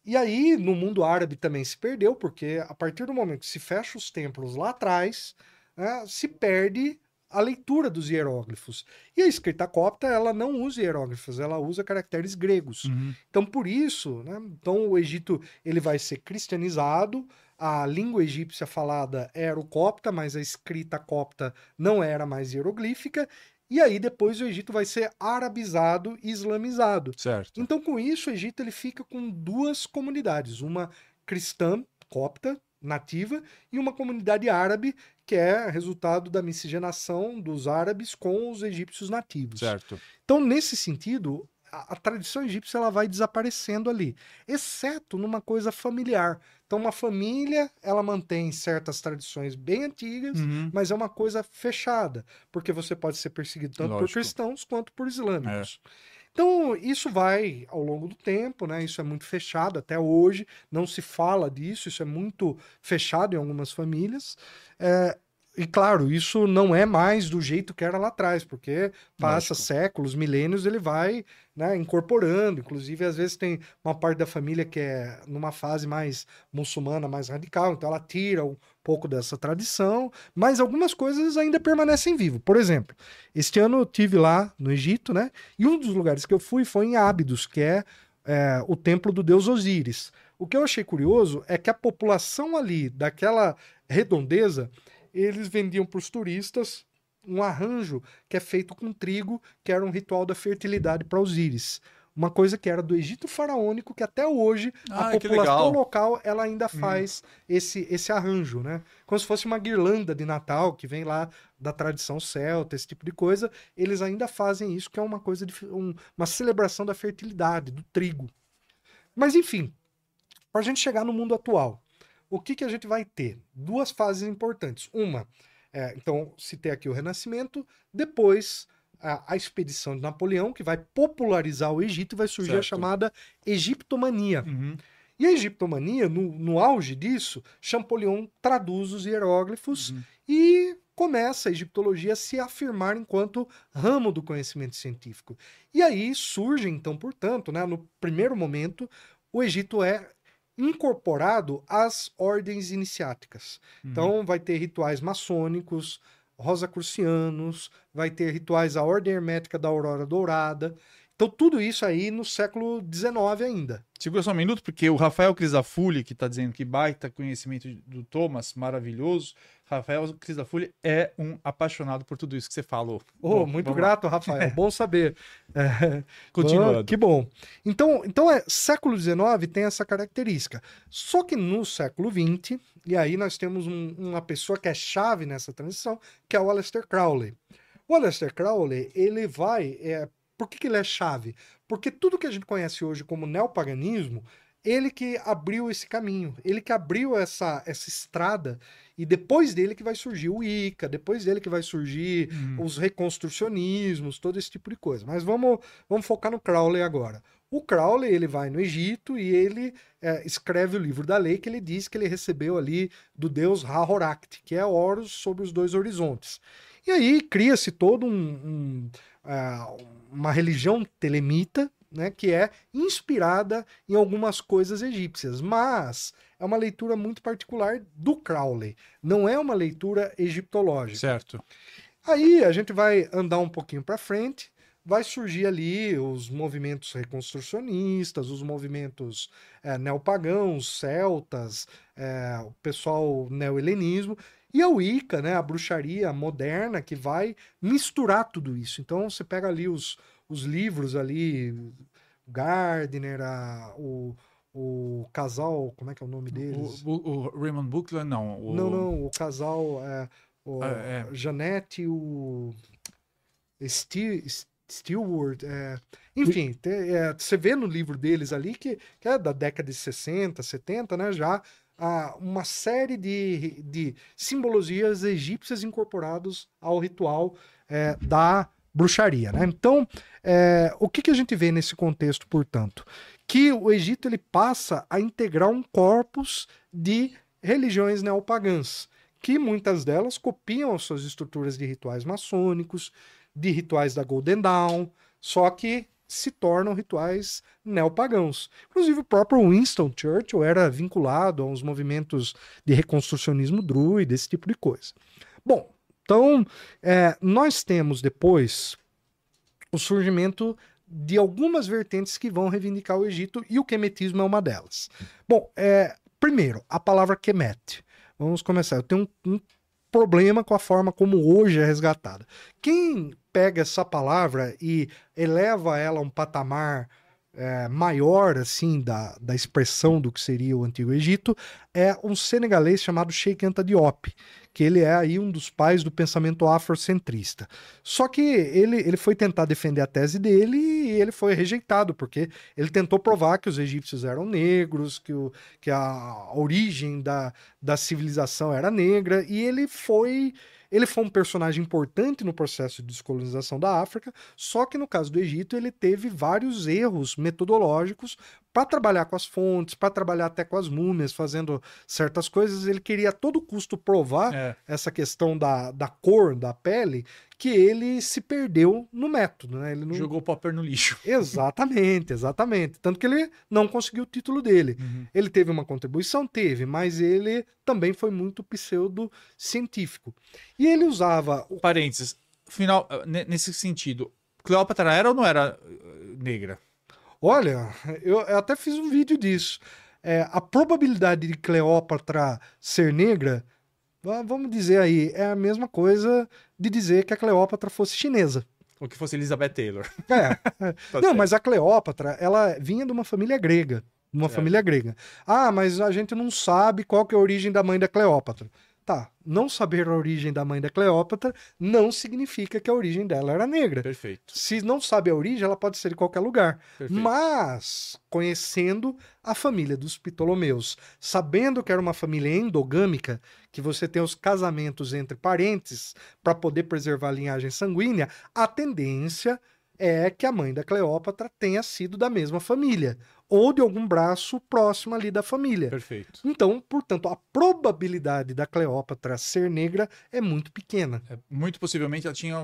E aí, no mundo árabe também se perdeu, porque a partir do momento que se fecha os templos lá atrás, né, se perde a leitura dos hieróglifos. E a escrita copta, ela não usa hieróglifos, ela usa caracteres gregos. Uhum. Então, por isso, né, então o Egito ele vai ser cristianizado, a língua egípcia falada era o copta, mas a escrita copta não era mais hieroglífica, e aí depois o Egito vai ser arabizado e islamizado. Certo. Então, com isso, o Egito ele fica com duas comunidades, uma cristã copta nativa e uma comunidade árabe que é resultado da miscigenação dos árabes com os egípcios nativos. Certo. Então, nesse sentido, a, a tradição egípcia ela vai desaparecendo ali, exceto numa coisa familiar. Então, uma família ela mantém certas tradições bem antigas, Uhum. mas é uma coisa fechada, porque você pode ser perseguido tanto por Lógico. cristãos quanto por islâmicos. Então, isso vai ao longo do tempo, né? Isso é muito fechado até hoje, não se fala disso, isso é muito fechado em algumas famílias. É, e claro, isso não é mais do jeito que era lá atrás, porque passa Lógico. séculos, milênios, ele vai né, incorporando. Inclusive, às vezes tem uma parte da família que é numa fase mais muçulmana, mais radical, então ela tira um pouco dessa tradição, mas algumas coisas ainda permanecem vivas. Por exemplo, este ano eu tive lá no Egito, né? E um dos lugares que eu fui foi em Ábidos, que é, é, o templo do deus Osíris. O que eu achei curioso é que a população ali, daquela redondeza, eles vendiam para os turistas um arranjo que é feito com trigo, que era um ritual da fertilidade para Osíris. Uma coisa que era do Egito faraônico, que até hoje a Ah, que população local ela ainda faz esse, esse arranjo, né? Como se fosse uma guirlanda de Natal que vem lá da tradição celta, esse tipo de coisa. Eles ainda fazem isso, que é uma coisa de um- uma celebração da fertilidade, do trigo. Mas enfim, para a gente chegar no mundo atual, o que, que a gente vai ter? Duas fases importantes. Uma, é, então, citei aqui o Renascimento, depois a, a expedição de Napoleão, que vai popularizar o Egito e vai surgir a Certo. chamada Egiptomania. Uhum. E a egiptomania, no, no auge disso, Champollion traduz os hieróglifos Uhum. e começa a egiptologia a se afirmar enquanto ramo do conhecimento científico. E aí surge, então, portanto, né, no primeiro momento, o Egito é incorporado às ordens iniciáticas. Uhum. Então, vai ter rituais maçônicos, rosacrucianos, vai ter rituais da Ordem Hermética da Aurora Dourada. Então, tudo isso aí no século XIX ainda. Segura só um minuto, porque o Rafael Crisafulli, que está dizendo que baita conhecimento do Thomas, maravilhoso. Rafael Crisafulli é um apaixonado por tudo isso que você falou. Oh, Bom, muito grato, Rafael. Bom saber. É, Continuando. bom, que bom. Então, então é, século XIX tem essa característica. Só que no século XX, e aí nós temos um- uma pessoa que é chave nessa transição, que é o Aleister Crowley. O Aleister Crowley, ele vai. É, por que, que ele é chave? Porque tudo que a gente conhece hoje como neopaganismo, ele que abriu esse caminho, ele que abriu essa, essa estrada, e depois dele que vai surgir o Ica, depois dele que vai surgir Hum. os reconstrucionismos, todo esse tipo de coisa. Mas vamos, vamos focar no Crowley agora. O Crowley, ele vai no Egito e ele é, escreve o livro da lei que ele diz que ele recebeu ali do deus Ra-Horact, que é Horus sobre os dois horizontes. E aí cria-se todo um, um, ah, uma religião telemita, né, que é inspirada em algumas coisas egípcias, mas é uma leitura muito particular do Crowley, não é uma leitura egiptológica. Certo. Aí a gente vai andar um pouquinho para frente, vai surgir ali os movimentos reconstrucionistas, os movimentos eh, neopagãos, celtas, eh, o pessoal neo-helenismo, e a Wicca, né, a bruxaria moderna, que vai misturar tudo isso. Então você pega ali os, os livros ali, Gardner, a- o, o casal, como é que é o nome deles? O, o- o Raymond Buckler, não. O, Não, não, o casal, é, o Ah, é. Janete e o Ste- Stewart, é, enfim, te- é, você vê no livro deles ali que, que é da década de 60, 70, né, já ah, uma série de, de simbologias egípcias incorporados ao ritual é, da bruxaria, né? Então, é, o que, que a gente vê nesse contexto, portanto? Que o Egito ele passa a integrar um corpus de religiões neopagãs, que muitas delas copiam as suas estruturas de rituais maçônicos, de rituais da Golden Dawn, só que se tornam rituais neopagãos. Inclusive o próprio Winston Churchill era vinculado a uns movimentos de reconstrucionismo druida, esse tipo de coisa. Bom, então é, nós temos depois o surgimento de algumas vertentes que vão reivindicar o Egito e o quemetismo é uma delas. Bom, é, primeiro, a palavra Kemet. Vamos começar. Eu tenho um, um problema com a forma como hoje é resgatada. Quem pega essa palavra e eleva ela a um patamar é, maior assim da, da expressão do que seria o Antigo Egito é um senegalês chamado Sheikh Anta Diop, que ele é aí um dos pais do pensamento afrocentrista. Só que ele, ele foi tentar defender a tese dele e ele foi rejeitado, porque ele tentou provar que os egípcios eram negros, que, o, que a origem da, da civilização era negra, e ele foi. Ele foi um personagem importante no processo de descolonização da África, só que no caso do Egito ele teve vários erros metodológicos para trabalhar com as fontes, para trabalhar até com as múmias, fazendo certas coisas. Ele queria a todo custo provar É. essa questão da, da cor da pele, que ele se perdeu no método, né? Ele não... Jogou o popper no lixo. Exatamente, exatamente. Tanto que ele não conseguiu o título dele. Uhum. Ele teve uma contribuição? Teve, mas ele também foi muito pseudo-científico. E ele usava. o- Parênteses. Final, ne- nesse sentido, Cleópatra era ou não era eh, negra? Olha, eu até fiz um vídeo disso. É, a probabilidade de Cleópatra ser negra, va- vamos dizer aí, é a mesma coisa de dizer que a Cleópatra fosse chinesa. Ou que fosse Elizabeth Taylor? É, Tá Não, certo. mas a Cleópatra, ela vinha de uma família grega. Uma Certo. família grega. Ah, mas a gente não sabe qual que é a origem da mãe da Cleópatra. Tá, não saber a origem da mãe da Cleópatra não significa que a origem dela era negra. Perfeito. Se não sabe a origem, ela pode ser de qualquer lugar. Perfeito. Mas, conhecendo a família dos Ptolomeus, sabendo que era uma família endogâmica, que você tem os casamentos entre parentes para poder preservar a linhagem sanguínea, a tendência é que a mãe da Cleópatra tenha sido da mesma família. ou de algum braço próximo ali da família. Perfeito. Então, portanto, a probabilidade da Cleópatra ser negra é muito pequena. É, muito possivelmente ela tinha,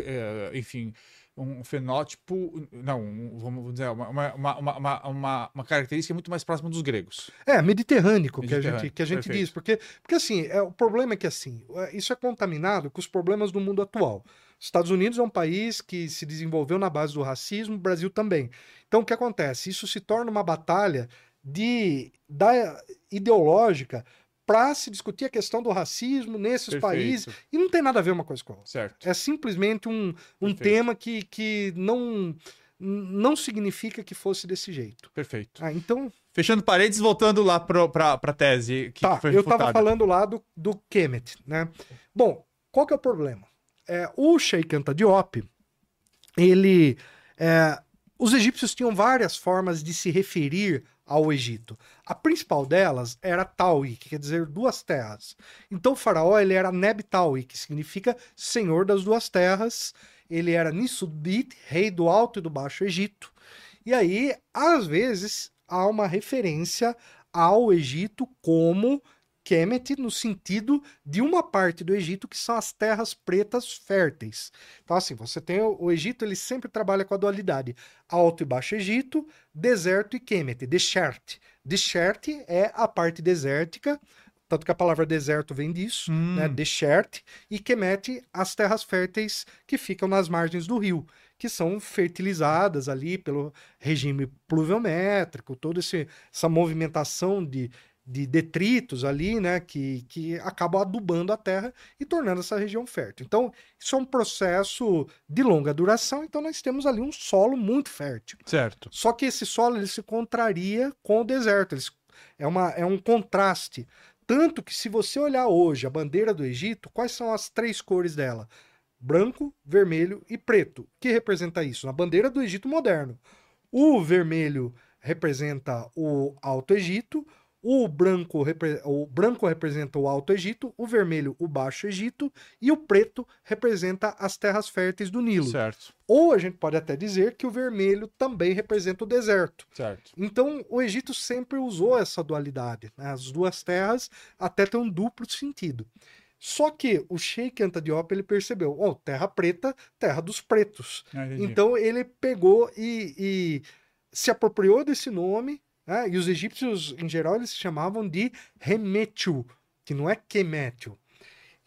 é, enfim, um fenótipo, não, um, vamos dizer, uma, uma, uma, uma, uma característica muito mais próxima dos gregos. É, mediterrâneo, que a gente, que a gente diz. Porque, porque assim, é, o problema é que assim, é, isso é contaminado com os problemas do mundo atual. Estados Unidos é um país que se desenvolveu na base do racismo, o Brasil também. Então, o que acontece? Isso se torna uma batalha de, da, ideológica para se discutir a questão do racismo nesses Perfeito. países. E não tem nada a ver uma coisa com a outra. Certo. É simplesmente um, um tema que, que não, não significa que fosse desse jeito. Perfeito. Ah, então. Fechando paredes, voltando lá para a tese. Que tá, foi eu estava falando lá do, do Kemet, né? Bom, qual que é o problema? É, o Sheikh Anta Diop, ele. É, os egípcios tinham várias formas de se referir ao Egito. A principal delas era Taui, que quer dizer duas terras. Então o faraó ele era Neb Taui, que significa senhor das duas terras. Ele era Nisubit, rei do Alto e do Baixo Egito. E aí, às vezes, há uma referência ao Egito como Kemet no sentido de uma parte do Egito que são as terras pretas férteis. Então assim, você tem o, o Egito, ele sempre trabalha com a dualidade Alto e Baixo Egito, deserto e Kemet, Desert. Desert é a parte desértica, tanto que a palavra deserto vem disso, hum. né? Desert, e Kemet, as terras férteis que ficam nas margens do rio, que são fertilizadas ali pelo regime pluviométrico, toda essa movimentação de, de detritos ali, né, que, que acabam adubando a terra e tornando essa região fértil. Então, isso é um processo de longa duração, então nós temos ali um solo muito fértil. Certo. Só que esse solo ele se contraria com o deserto, ele, é, uma, é um contraste. Tanto que se você olhar hoje a bandeira do Egito, quais são as três cores dela? Branco, vermelho e preto. O que representa isso? Na bandeira do Egito moderno. O vermelho representa o Alto Egito, o branco, o branco representa o Alto Egito, o vermelho o Baixo Egito e o preto representa as terras férteis do Nilo. Certo. Ou a gente pode até dizer que o vermelho também representa o deserto. Certo. Então o Egito sempre usou essa dualidade. Né? As duas terras até têm um duplo sentido. Só que o Sheikh Anta Diop ele percebeu, oh, terra preta, terra dos pretos. Ah, então ele pegou e, e se apropriou desse nome né? E os egípcios, em geral, eles se chamavam de Remétio, que não é Kemétio.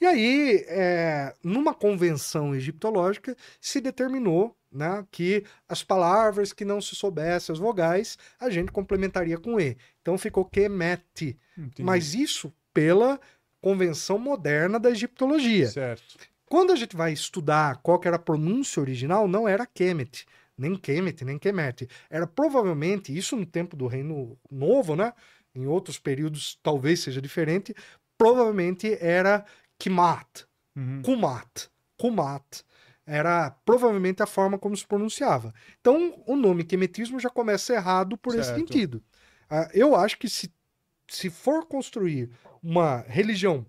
E aí, é, numa convenção egiptológica, se determinou né, que as palavras que não se soubessem as vogais, a gente complementaria com E. Então ficou Kemete. Mas isso pela convenção moderna da egiptologia. Certo. Quando a gente vai estudar qual era a pronúncia original, não era Kemet nem Kemet, nem Kemet. Era provavelmente, isso no tempo do Reino Novo, né? Em outros períodos talvez seja diferente, provavelmente era Kimat, uhum. Kumat, Kumat. Era provavelmente a forma como se pronunciava. Então, o nome Kemetismo já começa errado por certo. esse sentido. Uh, eu acho que se, se for construir uma religião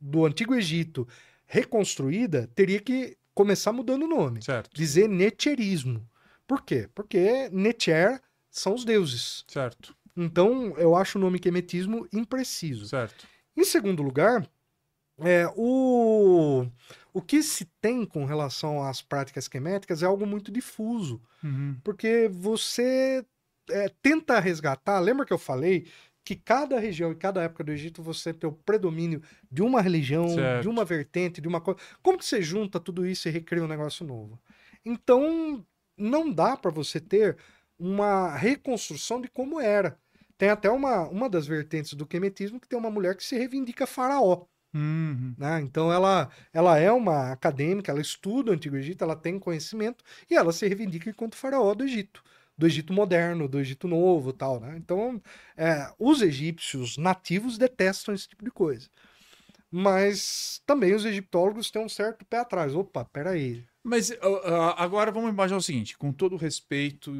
do Antigo Egito reconstruída, teria que começar mudando o nome. Certo. Dizer neterismo. Por quê? Porque Netcher são os deuses. Certo. Então, eu acho o nome quemetismo impreciso. Certo. Em segundo lugar, é, o, o que se tem com relação às práticas queméticas é algo muito difuso. Uhum. Porque você é, tenta resgatar. Lembra que eu falei que cada região e cada época do Egito você tem o predomínio de uma religião, certo. de uma vertente, de uma coisa. Como que você junta tudo isso e recria um negócio novo? Então, não dá para você ter uma reconstrução de como era. Tem até uma, uma das vertentes do quemetismo que tem uma mulher que se reivindica faraó. Uhum. Né? Então ela, ela é uma acadêmica, ela estuda o Antigo Egito, ela tem conhecimento e ela se reivindica enquanto faraó do Egito do Egito moderno, do Egito novo tal, né? Então, é, os egípcios nativos detestam esse tipo de coisa. Mas também os egiptólogos têm um certo pé atrás. Opa, peraí. Mas uh, agora vamos imaginar o seguinte: com todo o respeito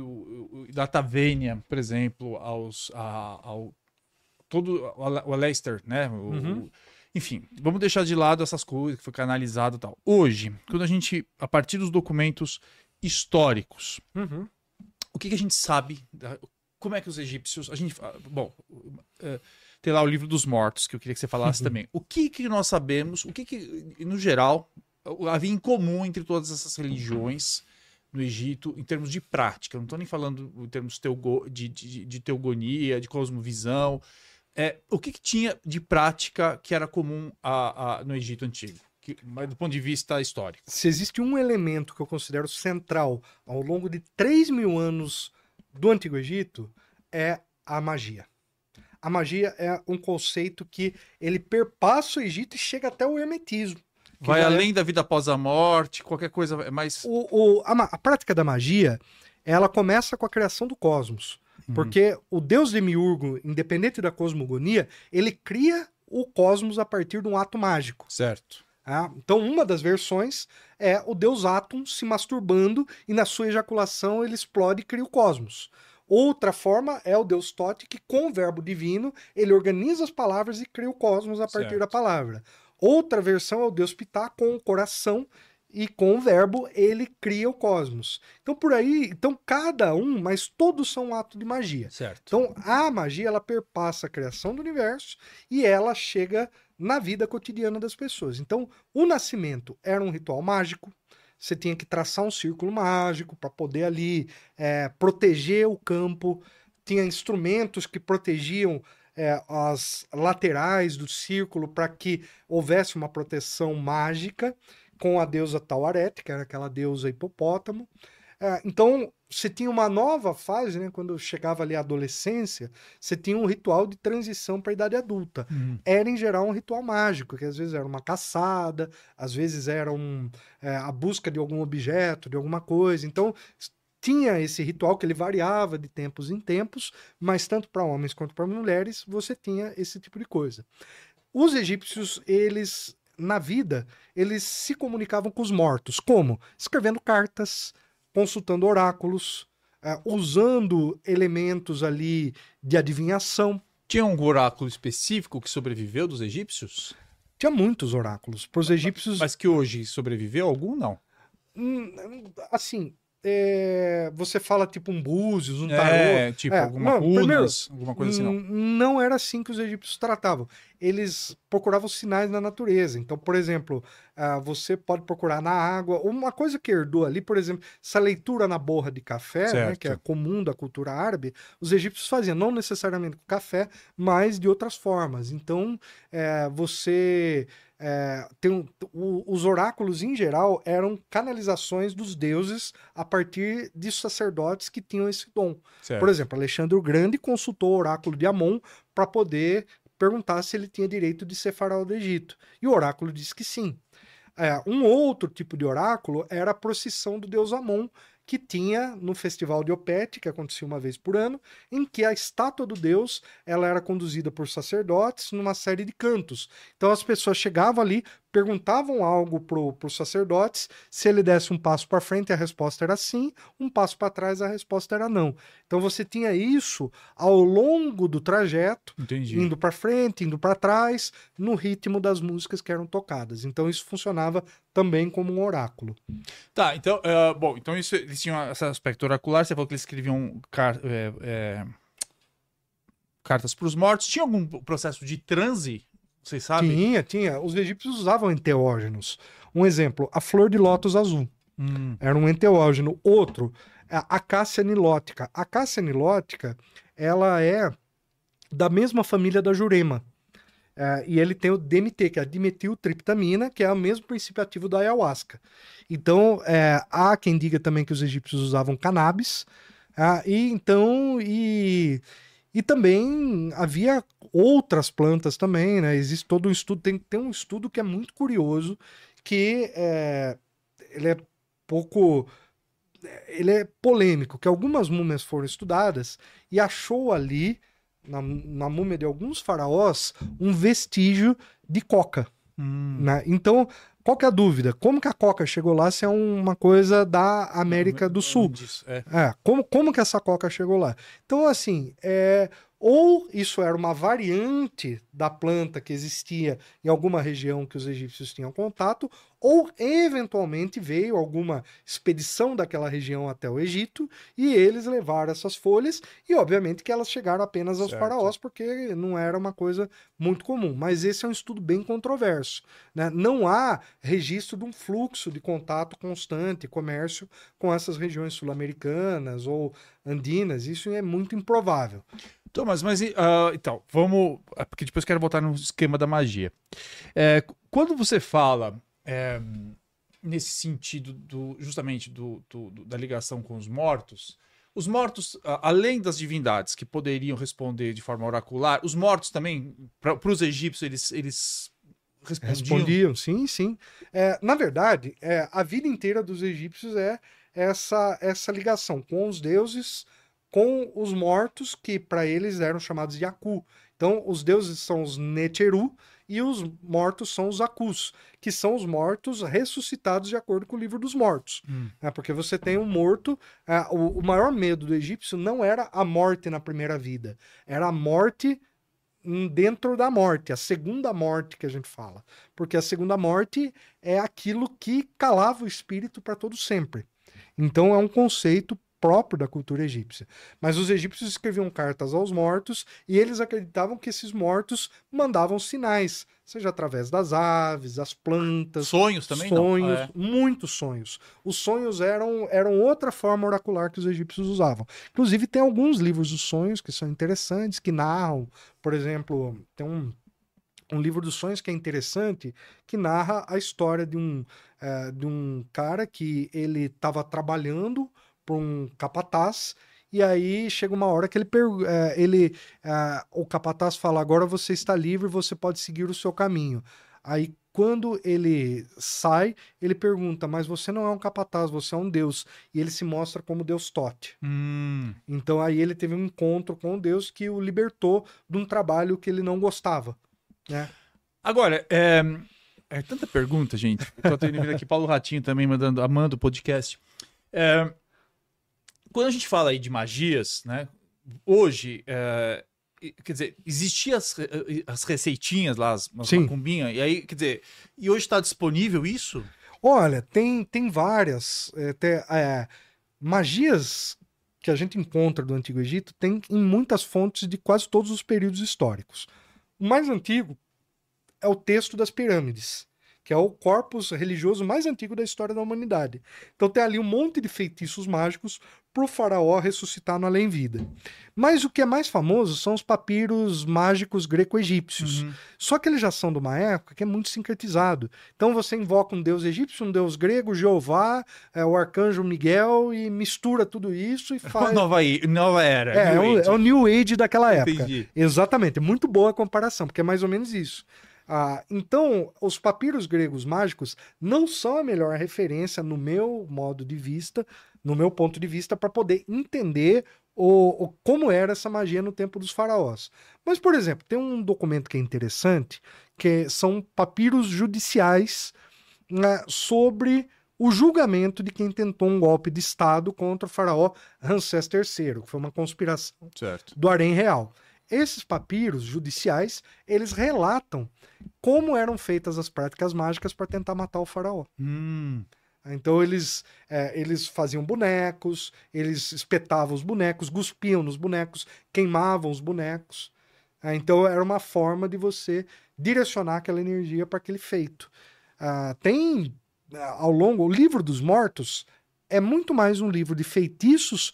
da Tavênia, por exemplo, aos, a, ao todo o Leicester, né? O, uhum. enfim, vamos deixar de lado essas coisas que foi canalizado e tal. Hoje, quando a gente, a partir dos documentos históricos, uhum que, que a gente sabe? Como é que os egípcios. A gente. ah, Bom, eh, tem lá o livro dos mortos, que eu queria que você falasse também. O que, que nós sabemos, o que, que, no geral, havia em comum entre todas essas religiões no Egito, em termos de prática? Não estou nem falando em termos teogo- de, de, de teogonia, de cosmovisão. É, o que, que tinha de prática que era comum a, a- no Egito antigo? Que- mas do ponto de vista histórico. Se existe um elemento que eu considero central ao longo de 3 mil anos do Antigo Egito, é a magia. A magia é um conceito que ele perpassa o Egito e chega até o hermetismo. Vai é- além da vida após a morte, qualquer coisa é mais. O, o- a, a prática da magia, ela começa com a criação do cosmos. Uhum. Porque o deus Demiurgo, independente da cosmogonia, ele cria o cosmos a partir de um ato mágico. Certo. Tá? Então, uma das versões é o deus Atum se masturbando e na sua ejaculação ele explode e cria o cosmos. Outra forma é o deus Tote, que com o verbo divino ele organiza as palavras e cria o cosmos a partir Certo. da palavra. Outra versão é o deus Pitá com o coração e com o verbo ele cria o cosmos. Então por aí, então cada um, mas todos são um ato de magia. Certo. Então a magia ela perpassa a criação do universo e ela chega na vida cotidiana das pessoas. Então o nascimento era um ritual mágico. Você tinha que traçar um círculo mágico para poder ali é, proteger o campo. Tinha instrumentos que protegiam é, as laterais do círculo para que houvesse uma proteção mágica com a deusa Tauarete, que era aquela deusa hipopótamo. É, então, você tinha uma nova fase, né? Quando chegava ali a adolescência, você tinha um ritual de transição para a idade adulta. Hum. Era, em geral, um ritual mágico, que às vezes era uma caçada, às vezes era um, é, a busca de algum objeto, de alguma coisa. Então, tinha esse ritual que ele variava de tempos em tempos, mas tanto para homens quanto para mulheres, você tinha esse tipo de coisa. Os egípcios, eles, na vida, eles se comunicavam com os mortos. Como? Escrevendo cartas, consultando oráculos, eh, usando elementos ali de adivinhação. Tinha um oráculo específico que sobreviveu dos egípcios? Tinha muitos oráculos. Para os egípcios, Mas que hoje sobreviveu algum? Não. hum, assim, é, você fala tipo um búzios, um tarô. É, tipo, É, alguma não, primeiro, runas, alguma coisa assim, não. Não era assim que os egípcios tratavam. Eles procuravam sinais na natureza. Então, por exemplo, ah, você pode procurar na água. Uma coisa que herdou ali, por exemplo, essa leitura na borra de café, né, que é comum da cultura árabe, os egípcios faziam, não necessariamente com café, mas de outras formas. Então, é, você. é, tem um- o- os oráculos, em geral, eram canalizações dos deuses a partir de sacerdotes que tinham esse dom. Certo. Por exemplo, Alexandre o Grande consultou o oráculo de Amon para poder perguntar se ele tinha direito de ser faraó do Egito. E o oráculo disse que sim. É, um outro tipo de oráculo era a procissão do deus Amon, que tinha no festival de Opete, que acontecia uma vez por ano, em que a estátua do deus ela era conduzida por sacerdotes numa série de cantos. Então as pessoas chegavam ali, perguntavam algo pro, pro sacerdotes, se ele desse um passo para frente a resposta era sim, um passo para trás a resposta era não. Então você tinha isso ao longo do trajeto, Entendi. indo para frente, indo para trás, no ritmo das músicas que eram tocadas. Então isso funcionava também como um oráculo. Tá, então, eh, bom, então isso, eles tinham esse aspecto oracular, você falou que eles escreviam car- é, é, cartas para os mortos. Tinha algum processo de transe, vocês sabem? Tinha, tinha. Os egípcios usavam enteógenos. Um exemplo, a flor de lótus azul. Hum, Era um enteógeno. Outro, a acácia nilótica. A acácia nilótica, ela é da mesma família da jurema. É, e ele tem o DMT, que é a dimetiltriptamina, que é o mesmo princípio ativo da ayahuasca. Então, é, há quem diga também que os egípcios usavam cannabis. ah, e então, e, e também havia outras plantas também, né? Existe todo um estudo, tem, tem um estudo que é muito curioso, que é, ele é pouco ele é polêmico, que algumas múmias foram estudadas e achou ali, na, na múmia de alguns faraós, um vestígio de coca. Hum. né? Então, qual que é a dúvida? Como que a coca chegou lá se é uma coisa da América do Sul? Disso, é. É, como, como que essa coca chegou lá? Então, assim, é, ou isso era uma variante da planta que existia em alguma região que os egípcios tinham contato, ou eventualmente veio alguma expedição daquela região até o Egito e eles levaram essas folhas e obviamente que elas chegaram apenas aos Certo. faraós porque não era uma coisa muito comum. Mas esse é um estudo bem controverso. né? Não há registro de um fluxo de contato constante, comércio com essas regiões sul-americanas ou andinas. Isso é muito improvável. Thomas, mas ah, então, vamos. ah, Porque depois eu quero voltar no esquema da magia. É, quando você fala é, nesse sentido do justamente do, do- da ligação com os mortos, os mortos, além das divindades que poderiam responder de forma oracular, os mortos também, para os egípcios, eles, eles respondiam. Respondiam, sim, sim. É, na verdade, é, a vida inteira dos egípcios é essa, essa ligação com os deuses, com os mortos, que para eles eram chamados de Aku. Então, os deuses são os Neteru e os mortos são os Akus, que são os mortos ressuscitados de acordo com o livro dos mortos. Hum. É, porque você tem um morto. é, o, o maior medo do egípcio não era a morte na primeira vida, era a morte dentro da morte, a segunda morte que a gente fala. Porque a segunda morte é aquilo que calava o espírito para todo sempre. Então é um conceito próprio da cultura egípcia. Mas os egípcios escreviam cartas aos mortos e eles acreditavam que esses mortos mandavam sinais, seja através das aves, das plantas, Sonhos também sonhos, É. muitos sonhos. Os sonhos eram, eram outra forma oracular que os egípcios usavam. Inclusive, tem alguns livros dos sonhos que são interessantes, que narram, por exemplo, tem um, um livro dos sonhos que é interessante, que narra a história de um, eh, de um cara que ele estava trabalhando um capataz. E aí chega uma hora que ele, eh, ele eh, o capataz fala: agora você está livre, você pode seguir o seu caminho. Aí quando ele sai, ele pergunta: mas você não é um capataz, você é um deus. E ele se mostra como Deus Tote. Hum, Então aí ele teve um encontro com Deus que o libertou de um trabalho que ele não gostava. Né? Agora, é, é tanta pergunta, gente. Tô tendo aqui Paulo Ratinho também mandando, amando o podcast. É, quando a gente fala aí de magias, né? Hoje, é, quer dizer, existiam as, re- as receitinhas lá, as, as macumbinhas, e aí, quer dizer, e hoje está disponível isso? Olha, tem, tem várias é, te- é, magias que a gente encontra do Antigo Egito, tem em muitas fontes de quase todos os períodos históricos. O mais antigo é o texto das pirâmides, que é o corpus religioso mais antigo da história da humanidade. Então tem ali um monte de feitiços mágicos para o faraó ressuscitar no além-vida. Mas o que é mais famoso são os papiros mágicos greco-egípcios. Uhum. Só que eles já são de uma época que é muito sincretizado. Então você invoca um deus egípcio, um deus grego, Jeová, é, o arcanjo Miguel e mistura tudo isso e faz. Nova, nova era. É, é, o, é o New Age daquela época. Entendi. Exatamente, muito boa a comparação, porque é mais ou menos isso. Ah, então, os papiros gregos mágicos não são a melhor referência, no meu modo de vista, no meu ponto de vista, para poder entender o, o- como era essa magia no tempo dos faraós. Mas, por exemplo, tem um documento que é interessante, que são papiros judiciais né, sobre o julgamento de quem tentou um golpe de Estado contra o faraó Ramsés III, que foi uma conspiração Certo. do harém real. Esses papiros judiciais, eles relatam como eram feitas as práticas mágicas para tentar matar o faraó. Hum, Então eles, é, eles faziam bonecos, eles espetavam os bonecos, cuspiam nos bonecos, queimavam os bonecos. É, então era uma forma de você direcionar aquela energia para aquele feito. Ah, tem ah, ao longo, o livro dos mortos é muito mais um livro de feitiços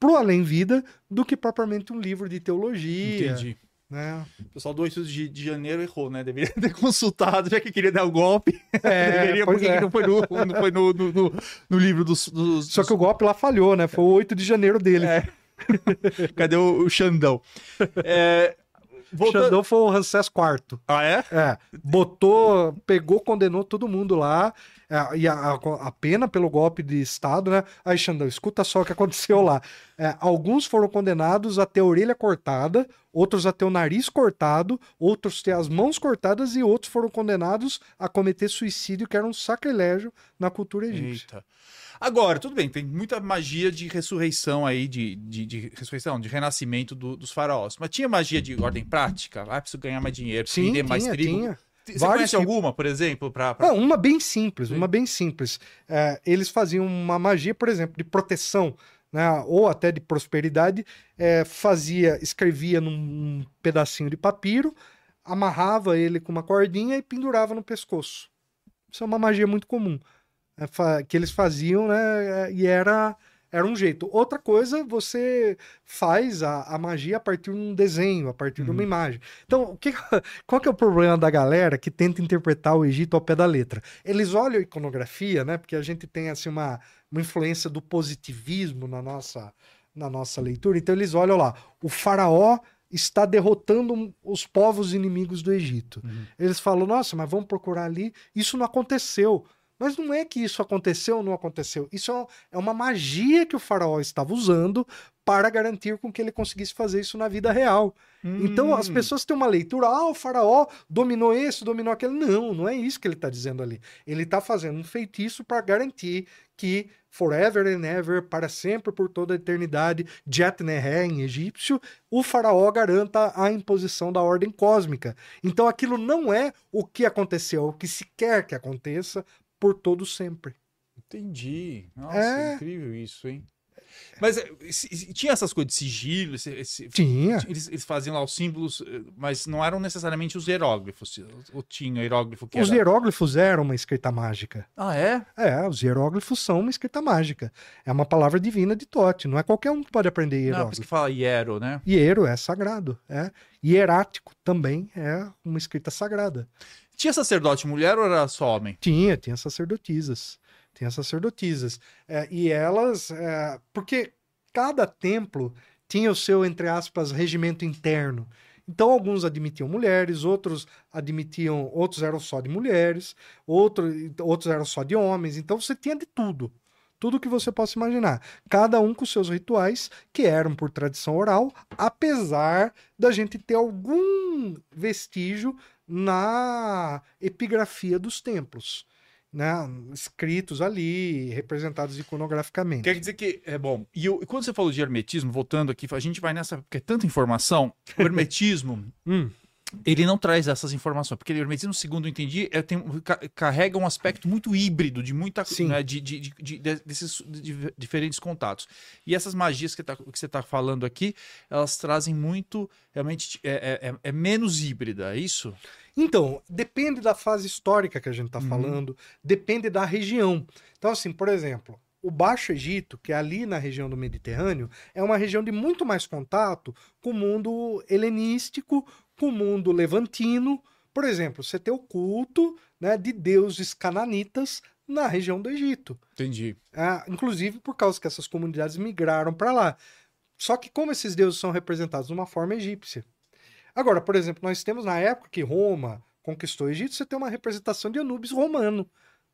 pro além-vida do que propriamente um livro de teologia. entendi. Né? O pessoal do 8 de, de janeiro errou, né? Deveria ter consultado, já que queria dar o golpe. É, Deveria, porque é. que não foi no, não foi no, no, no- no livro dos. dos- Só que o golpe lá falhou, né? Foi o 8 de janeiro dele. É. Cadê o, o Xandão? É, O voltando- Xandão foi o Ramsés IV. Ah, é? É, botou, pegou, condenou todo mundo lá. é, e a, a- a pena pelo golpe de Estado, né? Aí, Xandão, escuta só o que aconteceu lá. É, alguns foram condenados a ter a orelha cortada, outros a ter o nariz cortado, outros ter as mãos cortadas e outros foram condenados a cometer suicídio, que era um sacrilégio na cultura egípcia. Eita. Agora, tudo bem, tem muita magia de ressurreição aí, de, de, de ressurreição, de renascimento do- dos faraós. Mas tinha magia de ordem prática? Ah, preciso ganhar mais dinheiro, preciso Sim, vender mais tinha, trigo. tinha. Você conhece tipos. alguma, por exemplo? Pra, pra... Não, uma bem simples, Sim. uma bem simples. É, eles faziam uma magia, por exemplo, de proteção, né, ou até de prosperidade, é, fazia, escrevia num, num pedacinho de papiro, amarrava ele com uma cordinha e pendurava no pescoço. Isso é uma magia muito comum que eles faziam, né? E era era um jeito. Outra coisa, você faz a, a magia a partir de um desenho, a partir uhum. de uma uhum. imagem. Então, que, qual que é o problema da galera que tenta interpretar o Egito ao pé da letra? Eles olham a iconografia, né? Porque a gente tem assim uma, uma influência do positivismo na nossa, na nossa leitura. Então, eles olham lá, o faraó está derrotando os povos inimigos do Egito. Uhum. Eles falam, nossa, mas vamos procurar ali. Isso não aconteceu. Mas não é que isso aconteceu ou não aconteceu. Isso é uma magia que o faraó estava usando para garantir com que ele conseguisse fazer isso na vida real. Hum. Então as hum. pessoas têm uma leitura, ah, o faraó dominou esse, dominou aquele. Não, não é isso que ele está dizendo ali. Ele está fazendo um feitiço para garantir que forever and ever, para sempre, por toda a eternidade, Jet Neher em egípcio, o faraó garanta a imposição da ordem cósmica. Então aquilo não é o que aconteceu, o que se quer que aconteça, por todo sempre. Entendi. Nossa, é... incrível isso, hein? Mas eh, tinha essas coisas de sigilo? Esse, esse, tinha. Eles, eles, faziam lá os símbolos, eh, mas não eram necessariamente os hieróglifos. Ou tinha hieróglifo que Os era... hieróglifos eram uma escrita mágica. Ah, é? É, os hieróglifos são uma escrita mágica. É uma palavra divina de Tote. Não é qualquer um que pode aprender hieróglifo. Não, por isso que fala hiero, né? Hiero é sagrado. É. Hierático também é uma escrita sagrada. Tinha sacerdote mulher ou era só homem? Tinha, tinha sacerdotisas. Tinha sacerdotisas. É, e elas. É, porque cada templo tinha o seu, entre aspas, regimento interno. Então, alguns admitiam mulheres, outros admitiam, outros eram só de mulheres, outro, outros eram só de homens. Então, você tinha de tudo. Tudo que você possa imaginar. Cada um com seus rituais, que eram por tradição oral, apesar da gente ter algum vestígio na epigrafia dos templos. Né, escritos ali, representados iconograficamente. Quer dizer que, é bom, e, eu, e quando você falou de hermetismo, voltando aqui, a gente vai nessa, porque é tanta informação, o hermetismo, hum ele não traz essas informações, porque o hermetismo, segundo eu entendi, é, tem, carrega um aspecto muito híbrido de muita né, de, de, de, desses diferentes contatos. E essas magias que, tá, que você está falando aqui, elas trazem muito, realmente, é, é, é, é, menos híbrida, é isso? Então, depende da fase histórica que a gente está uhum. falando, depende da região. Então, assim, por exemplo, o Baixo Egito, que é ali na região do Mediterrâneo, é uma região de muito mais contato com o mundo helenístico, com o mundo levantino. Por exemplo, você tem o culto né, de deuses cananitas na região do Egito. Entendi. É, inclusive por causa que essas comunidades migraram para lá. Só que como esses deuses são representados de uma forma egípcia. Agora, por exemplo, nós temos na época que Roma conquistou o Egito, você tem uma representação de Anubis romano,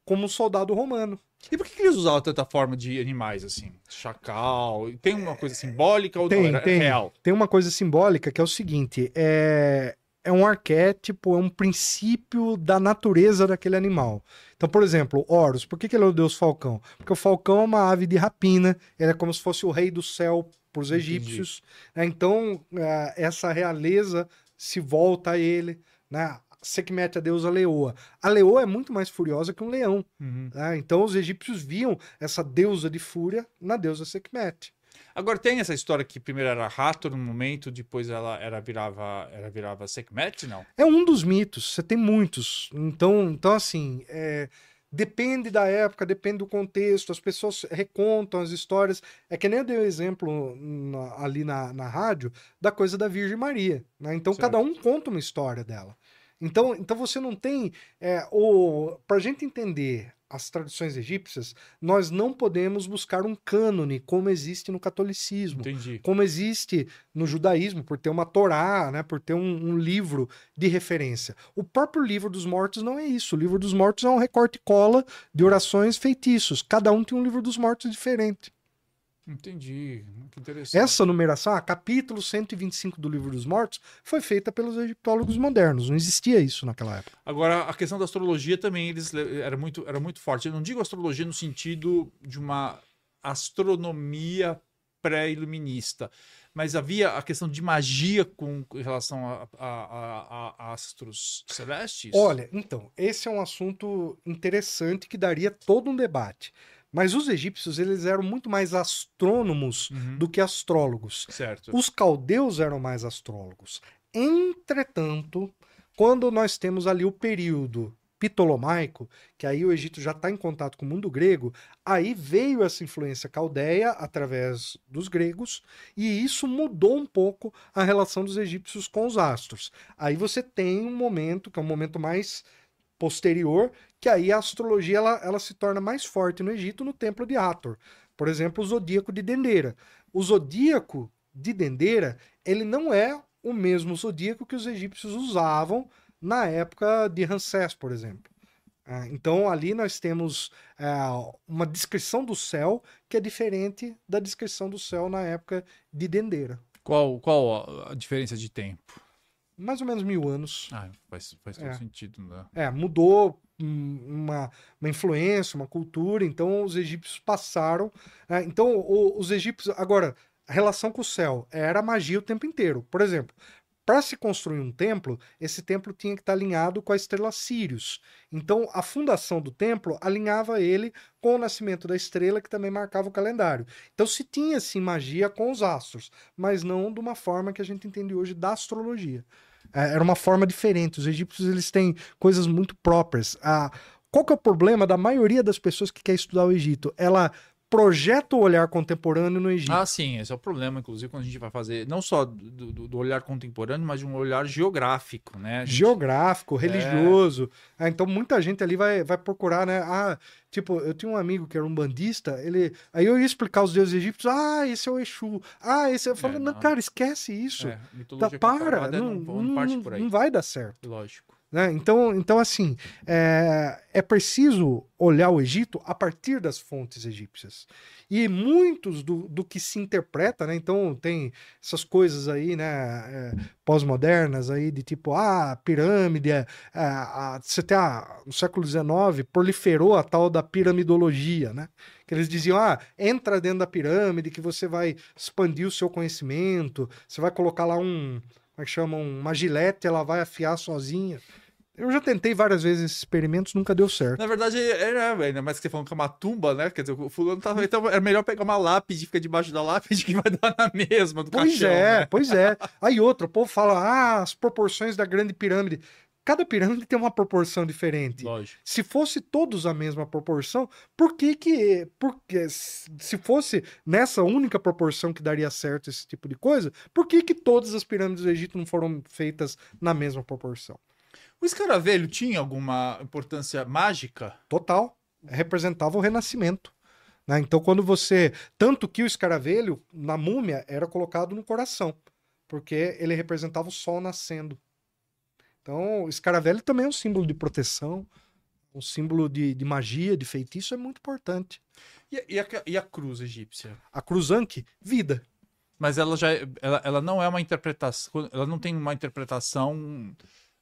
como um soldado romano. E por que, eles usavam tanta forma de animais assim? Chacal? Tem uma coisa simbólica ou tem, não? tem, real? Tem uma coisa simbólica que é o seguinte: é, é um arquétipo, é um princípio da natureza daquele animal. Então, por exemplo, Horus, por que, que ele é o deus falcão? Porque o falcão é uma ave de rapina, ele é como se fosse o rei do céu para os egípcios. Né? Então, é, essa realeza se volta a ele. Né? Sekhmet, a deusa leoa. A leoa é muito mais furiosa que um leão. Uhum. Né? Então os egípcios viam essa deusa de fúria na deusa Sekhmet. Agora tem essa história que primeiro era rato no momento, depois ela era virava, era virava Sekhmet, não? É um dos mitos, você tem muitos. Então, então assim, é, depende da época, depende do contexto, as pessoas recontam as histórias. É que nem eu dei o um exemplo na, ali na, na rádio da coisa da Virgem Maria. Né? Então certo. cada um conta uma história dela. Então, então você não tem. É, o Para a gente entender as tradições egípcias, nós não podemos buscar um cânone como existe no catolicismo, Entendi. como existe no judaísmo, por ter uma Torá, né, por ter um, um, livro de referência. O próprio livro dos mortos não é isso. O livro dos mortos é um recorte cola de orações feitiços. Cada um tem um livro dos mortos diferente. Entendi. Que interessante. Essa numeração, a capítulo 125 do Livro dos Mortos, foi feita pelos egiptólogos modernos. Não existia isso naquela época. Agora, a questão da astrologia também eles era muito, era muito forte. Eu não digo astrologia no sentido de uma astronomia pré-iluminista. Mas havia a questão de magia com em relação a, a- a- a astros celestes? Olha, então, esse é um assunto interessante que daria todo um debate. Mas os egípcios, eles eram muito mais astrônomos Uhum, do que astrólogos. Certo. Os caldeus eram mais astrólogos. Entretanto, quando nós temos ali o período ptolomaico, que aí o Egito já está em contato com o mundo grego, aí veio essa influência caldeia através dos gregos, e isso mudou um pouco a relação dos egípcios com os astros. Aí você tem um momento, que é um momento mais posterior, que aí a astrologia ela, ela se torna mais forte no Egito, no templo de Hathor. Por exemplo, o zodíaco de Dendera. O zodíaco de Dendera, ele não é o mesmo zodíaco que os egípcios usavam na época de Ramsés, por exemplo. Ah, Então, ali nós temos ah, uma descrição do céu que é diferente da descrição do céu na época de Dendera. Qual, qual a diferença de tempo? Mais ou menos mil anos. Ah, faz, faz todo É. sentido, né? É, mudou uma, uma influência, uma cultura, então os egípcios passaram. né? Então, o- os egípcios. Agora, a relação com o céu era magia o tempo inteiro. Por exemplo, para se construir um templo, esse templo tinha que estar alinhado com a estrela Sirius. Então, a fundação do templo alinhava ele com o nascimento da estrela, que também marcava o calendário. Então, se tinha, sim, magia com os astros, mas não de uma forma que a gente entende hoje da astrologia. É, Era uma forma diferente. Os egípcios eles têm coisas muito próprias. Ah, qual que é o problema da maioria das pessoas que quer estudar o Egito? Ela projeta o olhar contemporâneo no Egito. Ah, sim, esse é o problema, inclusive, quando a gente vai fazer, não só do, do- do olhar contemporâneo, mas de um olhar geográfico, né? Gente- Geográfico, religioso. Ah, então muita gente ali vai, vai procurar, né? Ah, tipo, eu tinha um amigo que era um bandista, ele. Aí eu ia explicar os deuses egípcios, ah, esse é o Exu. Ah, esse. Eu falei, É, não, não. cara, esquece isso. É, Tá, para, comparada não, não, não parte não- por aí. não vai dar certo. Lógico. Né? Então, então, assim, é, é preciso olhar o Egito a partir das fontes egípcias. E muitos do, do que se interpreta, né? Então, tem essas coisas aí, né? é, pós-modernas aí, de tipo, ah, pirâmide, é, é, a- você tem a, no século XIX, proliferou a tal da piramidologia, né? Que eles diziam, ah, entra dentro da pirâmide que você vai expandir o seu conhecimento, você vai colocar lá um, como é que chama, uma gilete, ela vai afiar sozinha. Eu já tentei várias vezes esses experimentos, nunca deu certo. Na verdade, era, ainda mais que você falando que é uma tumba, né? Quer dizer, o fulano tava. Então é melhor pegar uma lápide e ficar debaixo da lápide que vai dar na mesma do Pois caixão. é, né? pois é. Aí outro, o povo fala, ah, as proporções da grande pirâmide. Cada pirâmide tem uma proporção diferente. Lógico. Se fosse todos a mesma proporção, por que que... Porque se fosse nessa única proporção que daria certo esse tipo de coisa, por que que todas as pirâmides do Egito não foram feitas na mesma proporção? O escaravelho tinha alguma importância mágica? Total. Representava o renascimento. né? Então, quando você. Tanto que o escaravelho, na múmia, era colocado no coração, porque ele representava o sol nascendo. Então, o escaravelho também é um símbolo de proteção, um símbolo de, de magia, de feitiço, é muito importante. E, a- e a, e a cruz egípcia? A cruzanque, vida. Mas ela já é- ela, ela não é uma interpretação, ela não tem uma interpretação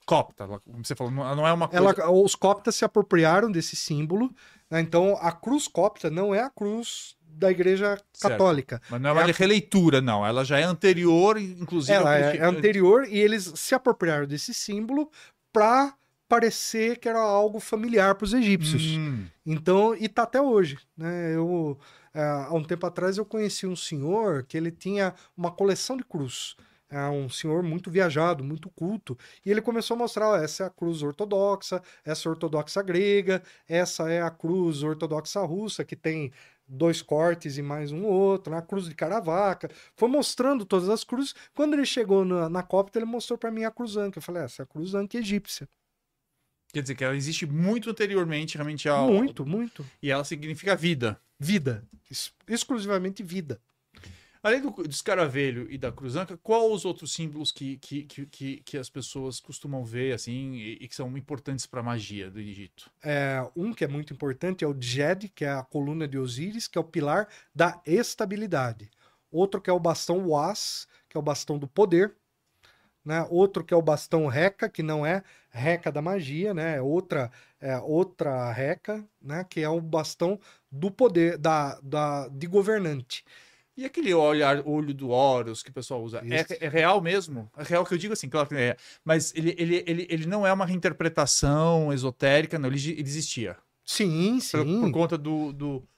copta, ela- como você falou, ela não é uma coisa... Ela, os coptas se apropriaram desse símbolo. né? Então, a cruz copta não é a cruz da igreja católica. Mas não é uma é releitura, não. Ela já é anterior, inclusive. Ela é, é anterior e eles se apropriaram desse símbolo para parecer que era algo familiar para os egípcios. Hum, Então, e tá até hoje, né? Eu é, há um tempo atrás eu conheci um senhor que ele tinha uma coleção de cruz. É um senhor muito viajado, muito culto, e ele começou a mostrar, ó, essa é a cruz ortodoxa, essa é a ortodoxa grega, essa é a cruz ortodoxa russa que tem dois cortes e mais um outro, né? a cruz de Caravaca. Foi mostrando todas as cruzes. Quando ele chegou na, na cópita, ele mostrou para mim a cruzanque. Eu falei, essa é a cruzanque egípcia. quer dizer que ela existe muito anteriormente, realmente. Ao... Muito, muito. E ela significa vida. Vida. Ex- exclusivamente vida. Além do, do escaravelho e da cruzanca, qual os outros símbolos que, que, que, que, as pessoas costumam ver, assim, e, e que são importantes para a magia do Egito? É, um que é muito importante é o Djed, que é a coluna de Osíris, que é o pilar da estabilidade. Outro que é o bastão Was, que é o bastão do poder. Né? Outro que é o bastão Reca, que não é Reca da magia, né? É outra, é outra Reca, né? que é o bastão do poder, da, da, de governante. E aquele olhar, olho do Horus que o pessoal usa, é, é, real mesmo? É real que eu digo assim, claro que é. Mas ele, ele, ele, ele não é uma reinterpretação esotérica, não. Ele, ele existia. Sim, sim. Por, por conta do, do,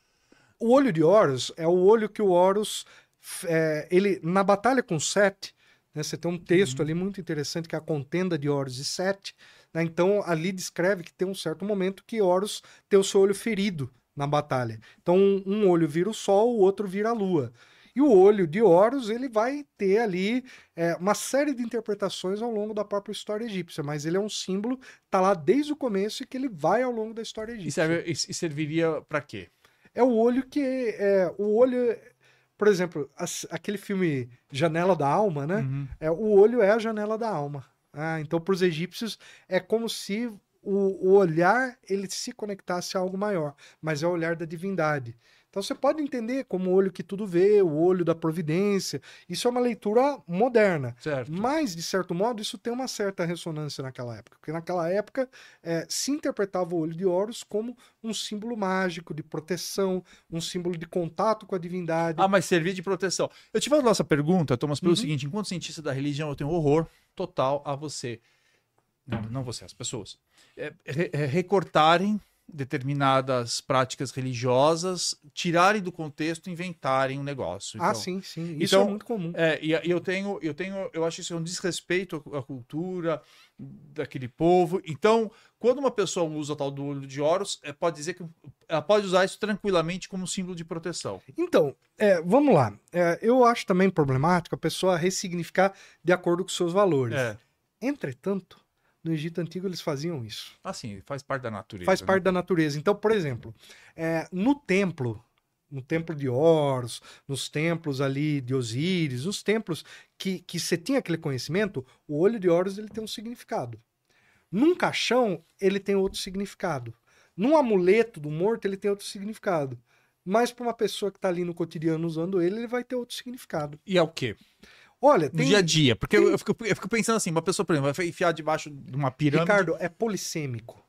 O olho de Horus é o olho que o Horus... É, ele, na batalha com Sete, né, você tem um texto uhum. ali muito interessante que é a contenda de Horus e Sete. Né, então, ali descreve que tem um certo momento que Horus tem o seu olho ferido na batalha. Então, um olho vira o sol, o outro vira a lua. E o olho de Horus, ele vai ter ali é, uma série de interpretações ao longo da própria história egípcia, mas ele é um símbolo, tá lá desde o começo e que ele vai ao longo da história egípcia. E, serve, e serviria para quê? É o olho que é o olho, por exemplo, as, aquele filme Janela da Alma, né? Uhum. É o olho é a janela da alma. Ah, então para os egípcios é como se o, o olhar ele se conectasse a algo maior, mas é o olhar da divindade. Então você pode entender como o olho que tudo vê, o olho da providência. Isso é uma leitura moderna. Certo. Mas, de certo modo, isso tem uma certa ressonância naquela época. Porque naquela época é, se interpretava o olho de Horus como um símbolo mágico de proteção, um símbolo de contato com a divindade. Ah, mas servia de proteção. Eu tive a nossa pergunta, Thomas, pelo uhum. seguinte: enquanto cientista da religião, eu tenho horror total a você. Não, não você, as pessoas. É, é, recortarem determinadas práticas religiosas, tirarem do contexto, inventarem um negócio. Ah, então, ah, sim, sim. Isso então, é muito comum. É, e eu tenho, eu tenho, eu acho isso um desrespeito à cultura daquele povo. Então, quando uma pessoa usa o tal do olho de Horus, é, pode dizer que ela pode usar isso tranquilamente como símbolo de proteção. Então, é, vamos lá. É, eu acho também problemático a pessoa ressignificar de acordo com seus valores. É. Entretanto, no Egito Antigo eles faziam isso. Ah, sim, faz parte da natureza. Faz né? parte da natureza. Então, por exemplo, é, no templo, no templo de Horus, nos templos ali de Osíris, nos templos que, que você tinha aquele conhecimento, o olho de Horus ele tem um significado. Num caixão, ele tem outro significado. Num amuleto do morto, ele tem outro significado. Mas para uma pessoa que está ali no cotidiano usando ele, ele vai ter outro significado. E é o quê? Olha, tem... No dia a dia. Porque tem... eu, fico, eu fico pensando assim, uma pessoa, por exemplo, vai enfiar debaixo de uma pirâmide... Ricardo, é polissêmico.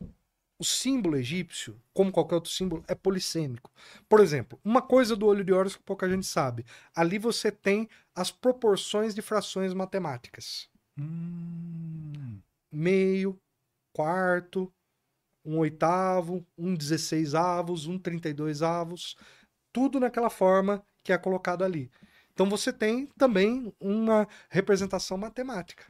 O símbolo egípcio, como qualquer outro símbolo, é polissêmico. Por exemplo, uma coisa do olho de Horus que pouca gente sabe. Ali você tem as proporções de frações matemáticas. Hum... Meio, quarto, um oitavo, um dezesseis avos, um trinta e dois avos. Tudo naquela forma que é colocado ali. Então você tem também uma representação matemática.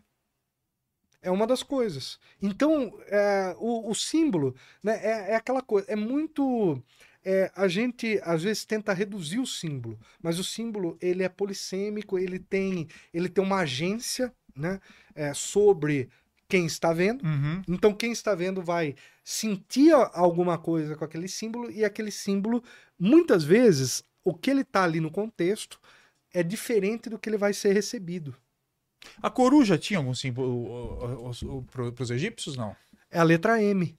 É uma das coisas. Então, é, o, o, símbolo né, é, é, aquela coisa. É muito. É, a gente às vezes tenta reduzir o símbolo, mas o símbolo ele é polissêmico, ele tem, ele tem uma agência né, é, sobre quem está vendo. Uhum. Então, quem está vendo vai sentir alguma coisa com aquele símbolo, e aquele símbolo, muitas vezes, o que ele está ali no contexto é diferente do que ele vai ser recebido. A coruja tinha algum símbolo para os egípcios, não? É a letra M.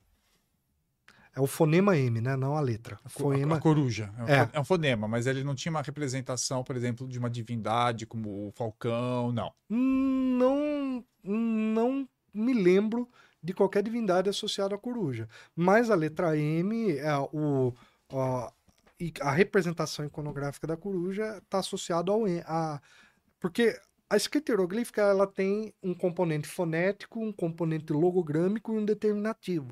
É o fonema M, né? Não a letra. A, Foema... a, coruja. É, é. é um fonema, mas ele não tinha uma representação, por exemplo, de uma divindade como o falcão, não. Não, não me lembro de qualquer divindade associada à coruja. Mas a letra M, é o, a, e a representação iconográfica da coruja está associada ao a porque a escrita hieroglífica ela tem um componente fonético, um componente logogrâmico e um determinativo.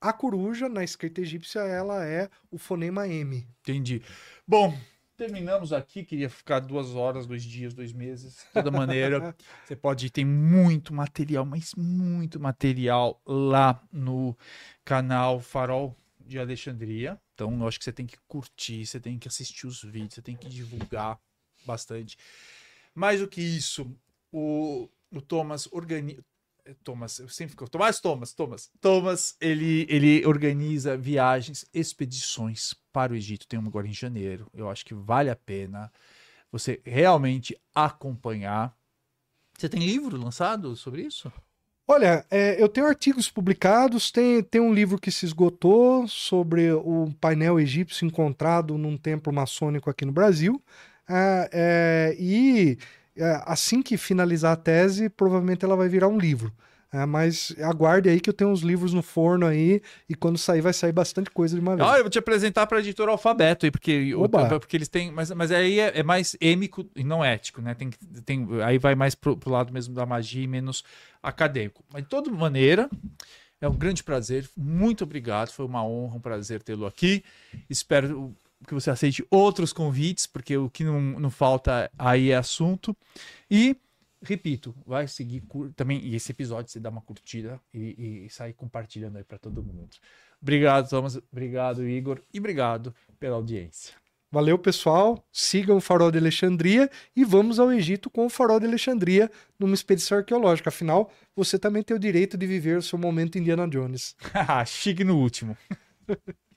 A coruja na escrita egípcia ela é o fonema M. Entendi. Bom, terminamos aqui. Queria ficar duas horas, dois dias, dois meses. De toda maneira, você pode ter muito material, mas muito material lá no canal Farol de Alexandria. Então, eu acho que você tem que curtir, você tem que assistir os vídeos, você tem que divulgar bastante. Mais do que isso, o, o Thomas organiza. Thomas, eu sempre fico. Tomás Thomas, Thomas. Thomas, ele, ele organiza viagens, expedições para o Egito. Tem uma agora em janeiro. Eu acho que vale a pena você realmente acompanhar. Você tem livro lançado sobre isso? Olha, é, eu tenho artigos publicados, tem, tem um livro que se esgotou sobre o painel egípcio encontrado num templo maçônico aqui no Brasil. É, é, e é, assim que finalizar a tese, provavelmente ela vai virar um livro. É, mas aguarde aí que eu tenho uns livros no forno aí e quando sair vai sair bastante coisa de uma vez. Ah, eu vou te apresentar para a editora Alfabeto aí, porque, Oba. porque eles têm. Mas, mas aí é, é mais êmico e não ético, né? Tem, tem, aí vai mais pro, pro lado mesmo da magia e menos acadêmico. Mas de toda maneira, é um grande prazer. Muito obrigado. Foi uma honra, um prazer tê-lo aqui. Espero que você aceite outros convites, porque o que não, não falta aí é assunto. E repito, vai seguir cur- também e esse episódio você dá uma curtida e, e sair compartilhando aí para todo mundo. Obrigado, Thomas. Obrigado, Igor. E obrigado pela audiência. Valeu, pessoal. Sigam o Farol de Alexandria e vamos ao Egito com o Farol de Alexandria numa expedição arqueológica. Afinal, você também tem o direito de viver o seu momento Indiana Jones. Chique no último.